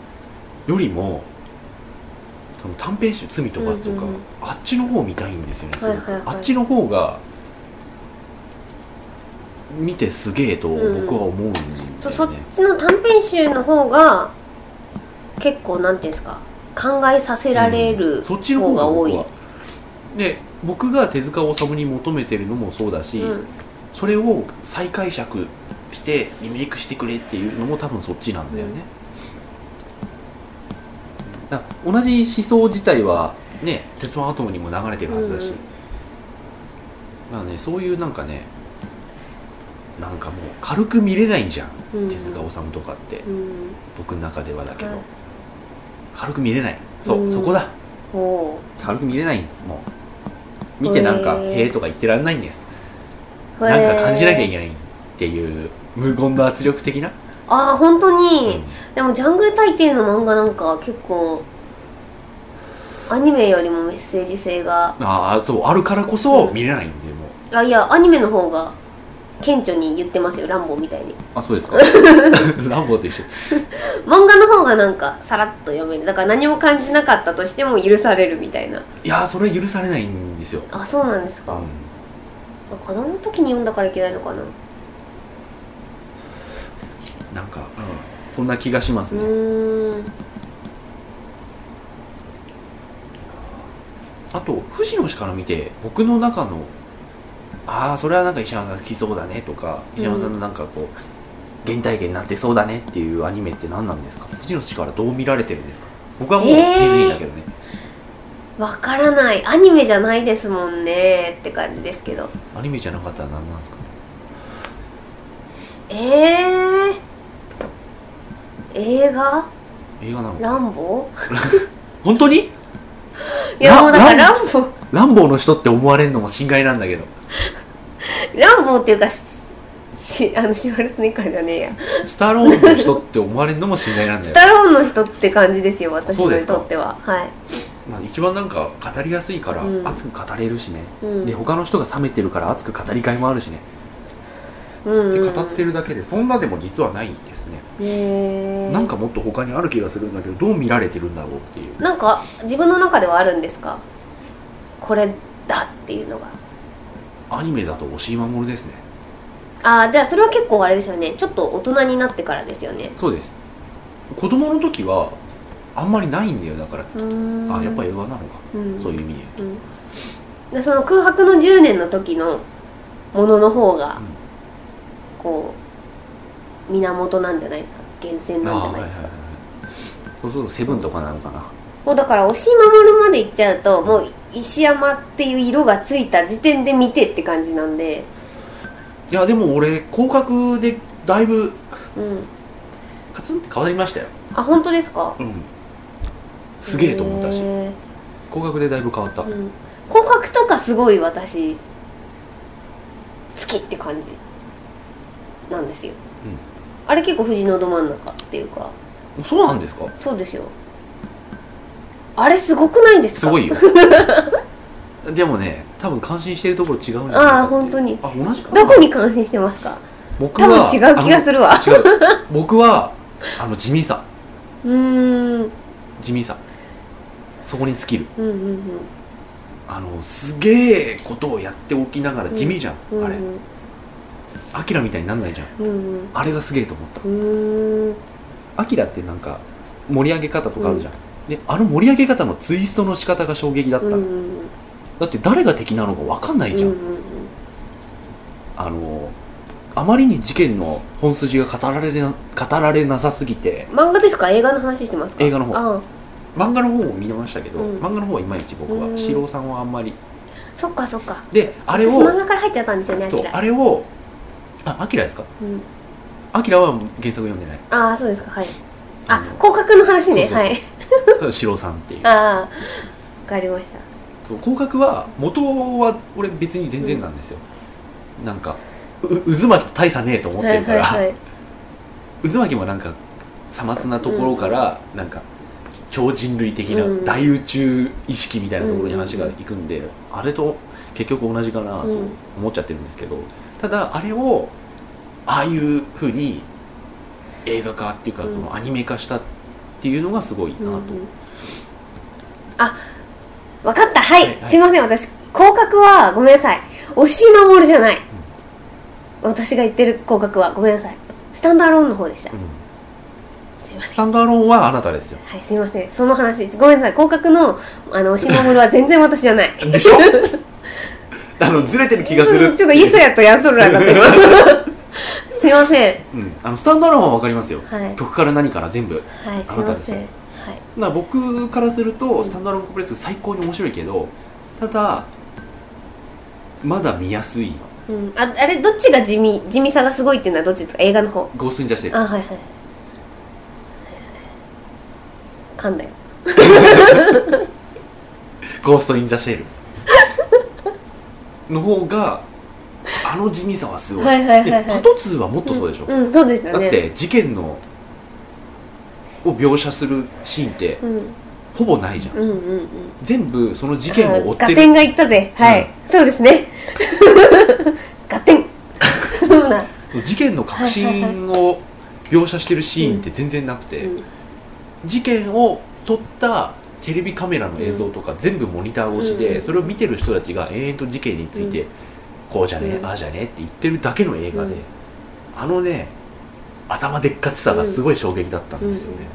よりもその短編集「罪と罰」とか、うんうんうん。あっちの方見たいんですよねすごく、はいはいはい。あっちの方が見てすげえと僕は思うんだよね、そそっちの短編集の方が結構なんていうんですか考えさせられるうん。そっちの方が多い。で僕が手塚治虫に求めてるのもそうだし、うん。それを再解釈してリメイクしてくれっていうのも多分そっちなんだよね、だから同じ思想自体はね鉄腕アトムにも流れてるはずだし、うんだからねそういうなんかねなんかもう軽く見れないんじゃん、うん。手塚治虫とかって。うん。僕の中ではだけど、はい軽く見れない。そう、うん。そこだ。軽く見れないんですもう。見てなんか「へえ」とか言ってらんないんです。なんか感じなきゃいけないっていう無言の圧力的な、ああ本当に、うん。でもジャングル大帝の漫画なんか結構アニメよりもメッセージ性が。ああそうあるからこそ見れないんでもう。あいやアニメの方が顕著に言ってますよランボーみたいに。あそうですか。ランボーと一緒。漫画の方がなんかさらっと読める。だから何も感じなかったとしても許されるみたいな。いやーそれは許されないんですよ、あそうなんですか、うん、子供の時に読んだからいけないのかななんか、うん、そんな気がしますうね、あと藤野氏から見て僕の中のああそれはなんか石山さん好きそうだねとか石山さんのなんかこう、原体験になってそうだねっていうアニメって何なんですか？藤野氏からどう見られてるんですか？僕はもうデえー。ィズニーだけどね、わからない。アニメじゃないですもんねって感じですけど。アニメじゃなかったら何なんですかえー、映画？映画なのランボ 本当に？ーいやラもうだからラランボー。ランボーの人って思われるのも心外なんだけど。ランボーっていうかししあのシュワルツェネッカーじゃねえや。スタローンの人って思われるのも心外なんだよ、スタローンの人って感じですよ私のにとっては。はい、まあ、一番なんか語りやすいからうん。熱く語れるしね、うん。で他の人が冷めてるから熱く語りがいもあるしね、うん。って語ってるだけでそんなでも実はないんですなんかもっと他にある気がするんだけどどう見られてるんだろうっていう。なんか自分の中ではあるんですか？これだっていうのが。アニメだと押井守ですね。ああじゃあそれは結構あれですよね。ちょっと大人になってからですよね。そうです。子供の時はあんまりないんだよだから、あやっぱ映画なのか、うん。そういう意味で言ううん。でその空白の10年の時のものの方が、こう源なんじゃないか。源泉となんじゃないですか、はいそうするとセブンとかなのかな。もうだから押し守るまで行っちゃうともう石山っていう色がついた時点で見てって感じなんで。いやでも俺広角でだいぶうんカツンって変わりましたよ。あ本当ですか？うん。すげえと思ったし。へ広角でだいぶ変わった、ーうん、広角とかすごい私好きって感じなんですよ、うんあれ結構藤のど真ん中っていうか。そうなんですか？そうですよ。あれすごくないですか？すごいよ。でもね多分感心してるところ違うんじゃないかああ本当に。あ同じかな？どこに感心してますか？僕は多分違う気がするわ。違う。僕はあの地味さ。うーん。地味さ。そこに尽きる。うんうんあのすげえことをやっておきながら地味じゃん、うんうん。あれアキラみたいになんないじゃん。うん。うんあれがすげえと思った。うーん。アキラってなんか盛り上げ方とかあるじゃん、であの盛り上げ方のツイストの仕方が衝撃だった、うんうん。だって誰が敵なのか分かんないじゃん、うんうんあのあまりに事件の本筋が語られな語られなさすぎて。漫画ですか？映画の話してますか？映画の方。漫画の方も見ましたけど、うん。漫画の方はいまいち僕はうん。四郎さんはあんまり。そっかそっか。であれを私漫画から入っちゃったんですよねあれをあアキラですか？うん。アキラは原作読んでない。ああそうですか。はい。ああの広角の話ね。そうそうそう。はい。四郎さんっていう。ああわかりました。そう広角は元は俺別に全然なんですよ、なんかう渦巻きと大差ねえと思ってるから、はいはいはい。渦巻きもなんかさまつなところから、なんか超人類的なうん。大宇宙意識みたいなところに話がいくんで、あれと結局同じかなとうん思っちゃってるんですけど、ただあれをああいうふうに映画化っていうか、うんこのアニメ化したっていうのがすごいなと、うん。うんあわかった。はい、はいはい。すいません。私広角はごめんなさい。押し守るじゃない、私が言ってる広角はごめんなさい。スタンドアローンの方でした、うん。すいません。スタンドアローンはあなたですよ。はいすいません。その話ごめんなさい。広角のあの押し守るは全然私じゃない。でしょ？あのずれてる気がする。うんちょっとイエソやとヤンソルラだった今 すいません。うん、あのスタンドアローンは分かりますよ。はい。曲から何から全部。はいあなたです。はい。な僕からするとスタンドアローンコンプレックス最高に面白いけどただまだ見やすいの。うん、ああれどっちが地味地味さがすごいっていうのはどっちですか？映画の方。ゴースト・イン・ザ・シェルあはいはい。噛んだよ。ゴースト・イン・ザ・シェルの方があの地味さはすごい,、はいはいはいはい。でパト2はもっとそうでしょ、うん、うんそうでしたね。だって事件のを描写するシーンってうん。ほぼないじゃん。うんうんうん。全部その事件を追ってる。ガテンが言ったぜ。はい、そうですね。ガテンそうだ。事件の核心を描写してるシーンって全然なくて、うん。事件を撮ったテレビカメラの映像とか全部モニター越しで、うん。それを見てる人たちが延々と事件について、うん。こうじゃね、うん。ああじゃねって言ってるだけの映画で、うん。あのね頭でっかちさがすごい衝撃だったんですよね、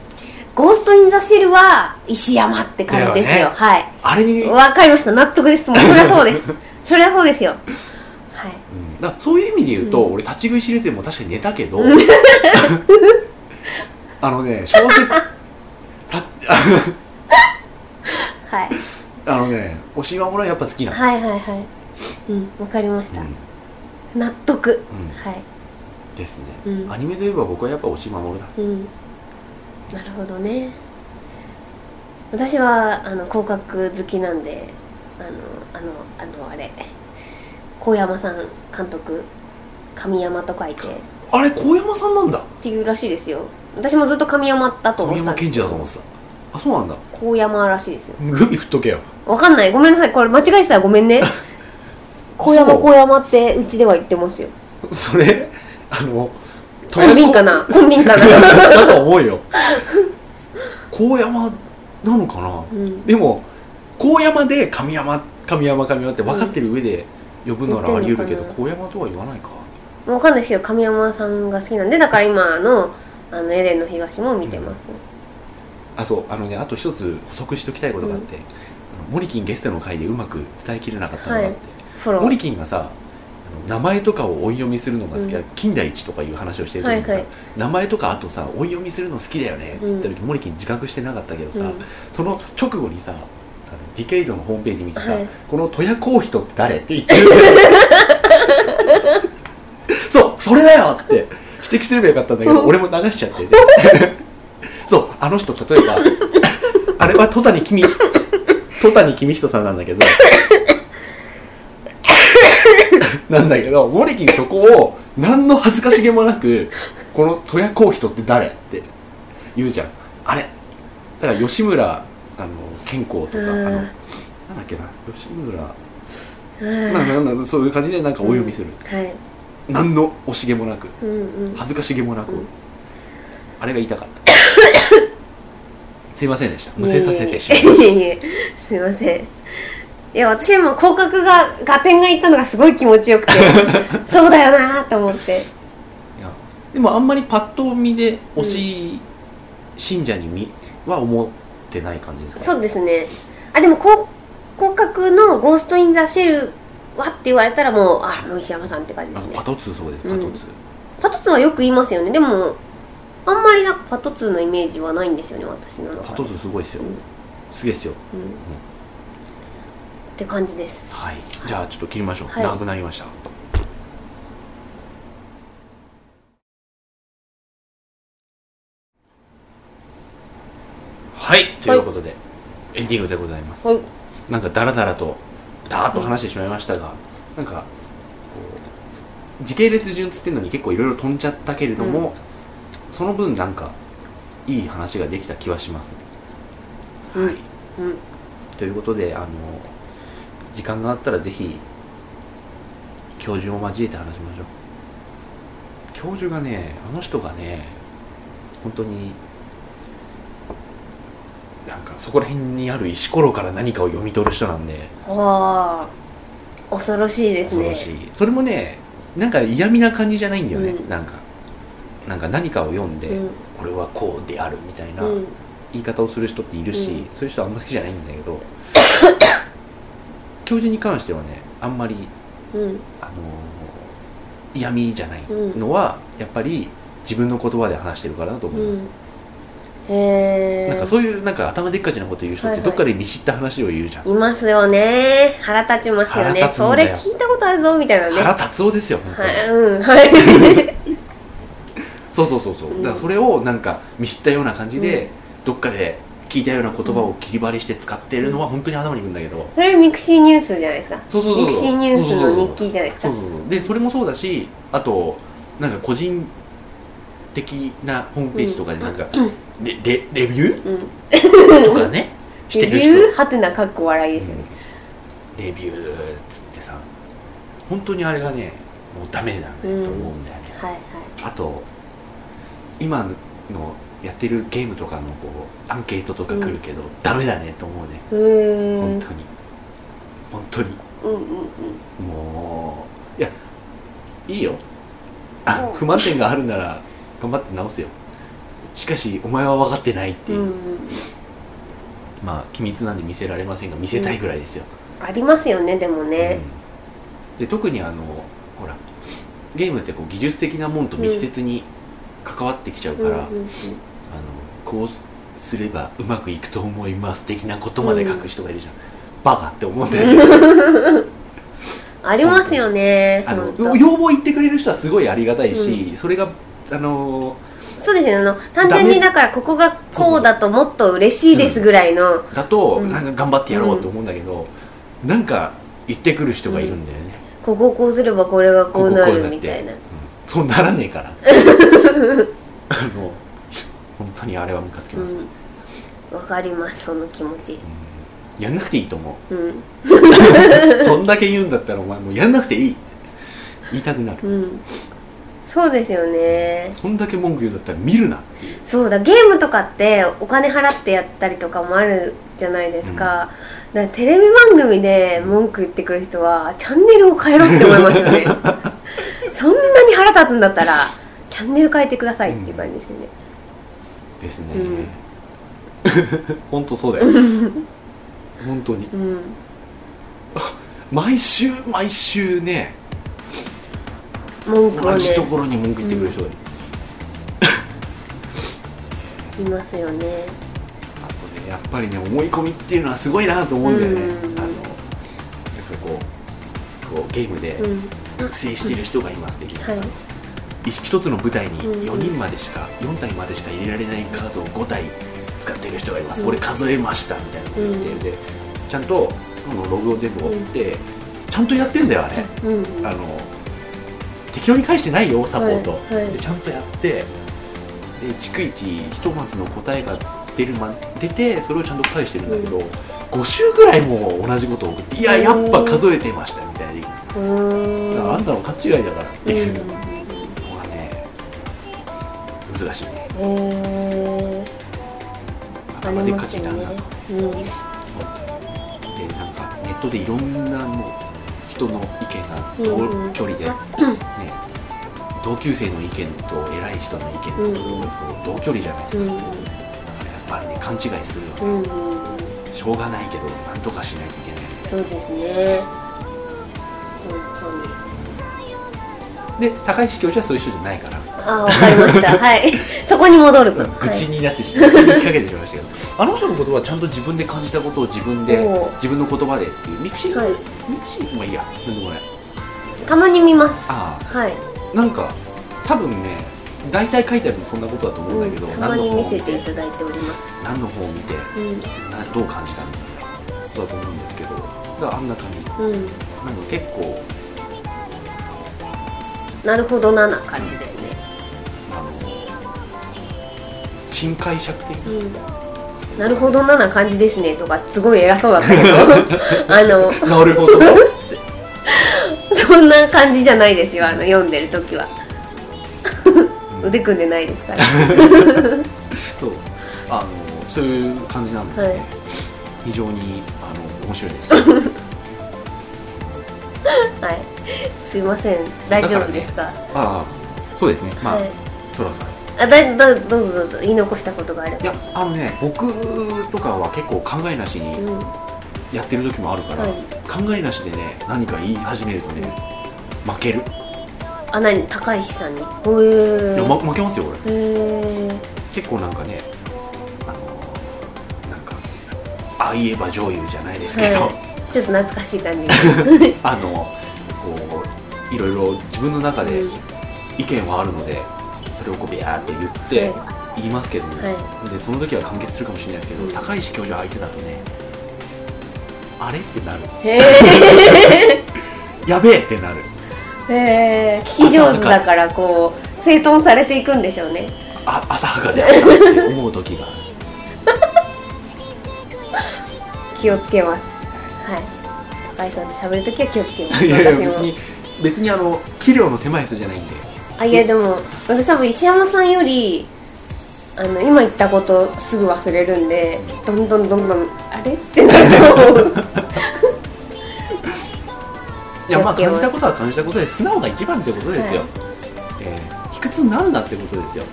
ゴースト・イン・ザ・シルは石山って感じですよ。ね。はい。あれに、うんわかりました。納得です。もうそりゃそうです。そりゃそうですよ。はい。だからそういう意味で言うと、うん。俺立ち食いシリーズでも確かに寝たけど、うん。あのね小説た はい。あのね押し守はやっぱ好きなの、はいはいはい。うんわかりました、うん。納得。うん。はい。ですね、うん。アニメといえば僕はやっぱ押し守だ。うん。なるほどね。私はあの広角好きなんであのあのあのあれ。高山さん監督神山と書いて。っあれ高山さんなんだ。ていうらしいですよ。私もずっと神山だと思ってたんです二だと思ってたあそうなんだ。高山らしいですよ。ルビ振っとけよ。わかんない。ごめんなさい。これ間違えてたらごめんね。高山そう高山ってうちでは言ってますよ。それ？あのコンビンかな？コンビンかな？だと思うよ。高山なのかな？うん。でも高山で神山神山神山って分かってる上で呼ぶならあり得るけど、言って高山とは言わないか。わかんないですけど神山さんが好きなんでだから今のあのエデンの東も見てます、あそうあのねあと一つ補足しておきたいことがあって、あのモリキンゲストの回でうまく伝えきれなかったのがあって、フォロー。モリキンがさ名前とかを音読みするのが好きだ、うん。金田一とかいう話をしてる時にさ、はいはい。名前とかあとさ音読みするの好きだよねって言った時、モリキン自覚してなかったけどさ、うん。その直後にさディケイドのホームページ見てさ、はい。この戸谷公人って誰って言ってる。そうそれだよって指摘すればよかったんだけど 俺も流しちゃって あの人例えば あれは戸谷公戸谷公人さんなんだけど なんだけどモリキンそこを何の恥ずかしげもなくこの戸谷公人って誰って言うじゃん。あれ。だから吉村あの健康とかあのうんなんだっけな吉村。うん。なんかなんかそういう感じでなんかお呼びする、はい。何の惜しげもなくうんうん。恥ずかしげもなく、うん。あれが言いたかったすいませんでした。むせさせてしまいいえいえいえ。すいません。いや私はもう広角が合点がいったのがすごい気持ちよくて そうだよなと思って。いやでもあんまりパッと見で推し信者にみは思ってない感じですか？そうですね。あでもこう広角の「ゴースト・イン・ザ・シェル」はって言われたらもうあもう石山さんって感じですね。あパトツーそうです。うん。パトツー、パトツーはよく言いますよね。でもあんまりなんかパトツーのイメージはないんですよね私の中で。パトツーすごいですよ、うん。すげえですよ。うん。って感じです。はい。じゃあちょっと切りましょう、はい。長くなりました。はい。ということで、エンディングでございます、はい。なんかダラダラとダーッと話してしまいましたが、なんかこう時系列順つってんのに結構いろいろ飛んじゃったけれども、その分なんかいい話ができた気はしますね、うんはい。うんということであの時間があったらぜひ教授を交えて話しましょう。教授がねあの人がね本当になんかそこら辺にある石ころから何かを読み取る人なんで。わあ。恐ろしいですね。恐ろしい。それもねなんか嫌味な感じじゃないんだよね、うん。なんかなんか何かを読んで、うん。これはこうであるみたいなうん。言い方をする人っているし、うん。そういう人はあんま好きじゃないんだけど 教授に関してはねあんまりうん。あのー嫌味じゃないのは、やっぱり自分の言葉で話してるからだと思います、へえなんかそういうなんか頭でっかちなこと言う人っはいはい。てどっかで見知った話を言うじゃん、いますよね。腹立ちますよね。それ聞いたことあるぞみたいなね。腹立つんですよ本当に、はいうんはい そうそうそうそう。うん。だからそれをなんか見知ったような感じで、どっかで聞いたような言葉を切り張りして使ってるのは本当に頭にくるんだけど、それミクシーニュースじゃないですか。そうそうそうミクシーニュースの日記じゃないですか。そうそうでそれもそうだしあとなんか個人的なホームページとかでなんか、レレレビュうん。ーとかねしてレる人。ビュー？は てなかっこ笑いですよねレビューっつってさ本当にあれがねもうダメだねと思うんだよね、はいはい。あと今のやってるゲームとかのこうアンケートとか来るけど、ダメだねと思うね。本当に。本当に。うんうんうん。もういやいいよ。あ不満点があるなら頑張って直すよ。しかしお前は分かってないっていう、うんうんまあ機密なんで見せられませんが見せたいぐらいですよ、ありますよねでもね。うん。で特にあのほらゲームってこう技術的なもんと密接に関わってきちゃうから、うんうんうん。あのこうすればうまくいくと思います的なことまで書く人がいるじゃん、バカって思うんだよねありますよねあの要望言ってくれる人はすごいありがたいし、それがあのそうですねあの単純にだからここがこうだともっと嬉しいですぐらいの。だと、うん。なんか頑張ってやろうと思うんだけど、なんか言ってくる人がいるんだよね、こここうすればこれがこうなるみたいな。うんそうならねえから。あの本当にあれはムカつきます、うんうん。わかりますその気持ち。やんなくていいと思う。ん。う そんだけ言うんだったらお前もうやんなくていいって。言いたくなる。うん。そうですよね。そんだけ文句言うんだったら見るなっていう。そうだゲームとかってお金払ってやったりとかもあるじゃないですか,、だからテレビ番組で文句言ってくる人はチャンネルを変えろって思いますよね そんなに腹立つんだったらチャンネル変えてくださいっていう感じですよね、ですね、うん。本当そうだよ。本当に。うん。毎週毎週ね同文句をね。じところに文句言ってくる人がいる、いますよね。あとねやっぱりね思い込みっていうのはすごいなと思うんだよね、うん。あのなんかこうこうゲームでうん不正してる人がいます的な、はい。一つの舞台にうん4人までしか、4体までしか入れられないカードを5体使ってる人がいます、うん。俺数えましたみたいなこと言って、でちゃんとログを全部追って、ちゃんとやってんだよあれ、うん。あの適当に返してないよサポート、はいはい。でちゃんとやってで逐一ひとまずの答えが出るま出てそれをちゃんと返してるんだけど、5週ぐらいもう同じことを送っていややっぱ数えてましたみたいに、うーん。あんたの勘違いだからっていうのうん。がね難しいね。えー、あ頭でっかりますよねちになるなと、うん本当にでなんかネットでいろんなもう人の意見が同距離で、ね、同級生の意見と偉い人の意見と、う同距離じゃないですか、うん。だからやっぱりね勘違いするよね、しょうがないけどなんとかしないといけない。そうですねで高石教授はそういう人じゃないから。ああわかりました。はい。そこに戻ると。愚痴になってしまう、愚痴にかけてしまいましたけど。あの人のことはちゃんと自分で感じたことを自分で自分の言葉でっていう。ミクシー、はい。ミクシーまあいいや。なんでもない。はいたまに見ます。あはい、あなんか多分ね大体書いてあるのそんなことだと思うんだけど、うん、たまに見せていただいております。何の方を見てうん。などう感じたみたいなそうだと思うんですけど。あんな感じ。うん。なんか結構なるほどなな感じですね。あの珍解釈的な。うん。なるほどなな感じですね。とかすごい偉そうだったけど。あのなるほど。そんな感じじゃないですよ。あの読んでる時は。腕組んでないですから。そう。あのそういう感じなので、はい。非常にあの面白いです。はいすいません。大丈夫ですか？ああそうですね。まあ、はい。そろそろ。あだいどどうぞどうぞ。言い残したことがあれば。いやあのね僕とかは結構考えなしにうん。やってる時もあるから、はい。考えなしでね何か言い始めるとね負ける、あ何？高石さんに？へいえや、ま、負けますよ俺。へえ結構なんかねあのなんかああ言えば女優じゃないですけど、はちょっと懐かしい感じが。あのいろいろ自分の中でうん。意見はあるのでそれをこうビャーって言っては言いますけども、はでその時は完結するかもしれないですけど、うん。高石教授相手だとねあれってなる。やべえってなる。へえ聞き上手だからこう整頓されていくんでしょうね。あ浅はかであったって思う時が 気をつけます。はい。高井さんと喋るときは気をつけます。いやいや別に別にあの器量の狭い人じゃないんで。あいやでも私多分石山さんよりあの今言ったことすぐ忘れるんでどんどんどんどんあれ？ってなると思う。いやまあ感じたことは感じたことで素直が一番ってことですよ、はい。えー卑屈になるなってことですよ。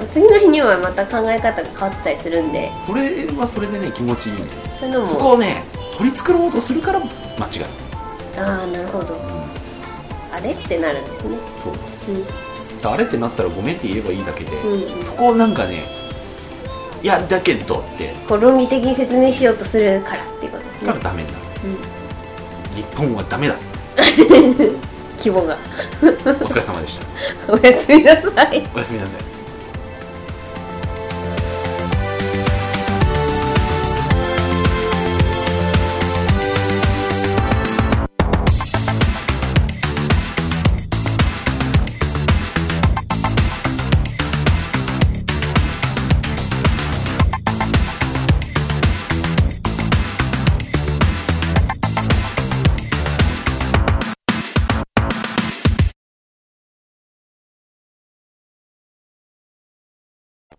うん。次の日にはまた考え方が変わったりするんで。それはそれでね気持ちいいんです。そういうのそこもをね取り繕おうとするから間違う、ああなるほど。うん、あれ？ってなるんですね。そう。うん。あれってなったらごめんって言えばいいだけで、うんうん。そこをなんかねいやだけどって。こう論理的に説明しようとするからっていうことですね。から、ダメになる。うん、日本はダメだ。規模が。お疲れ様でした。おやすみなさい。おやすみなさい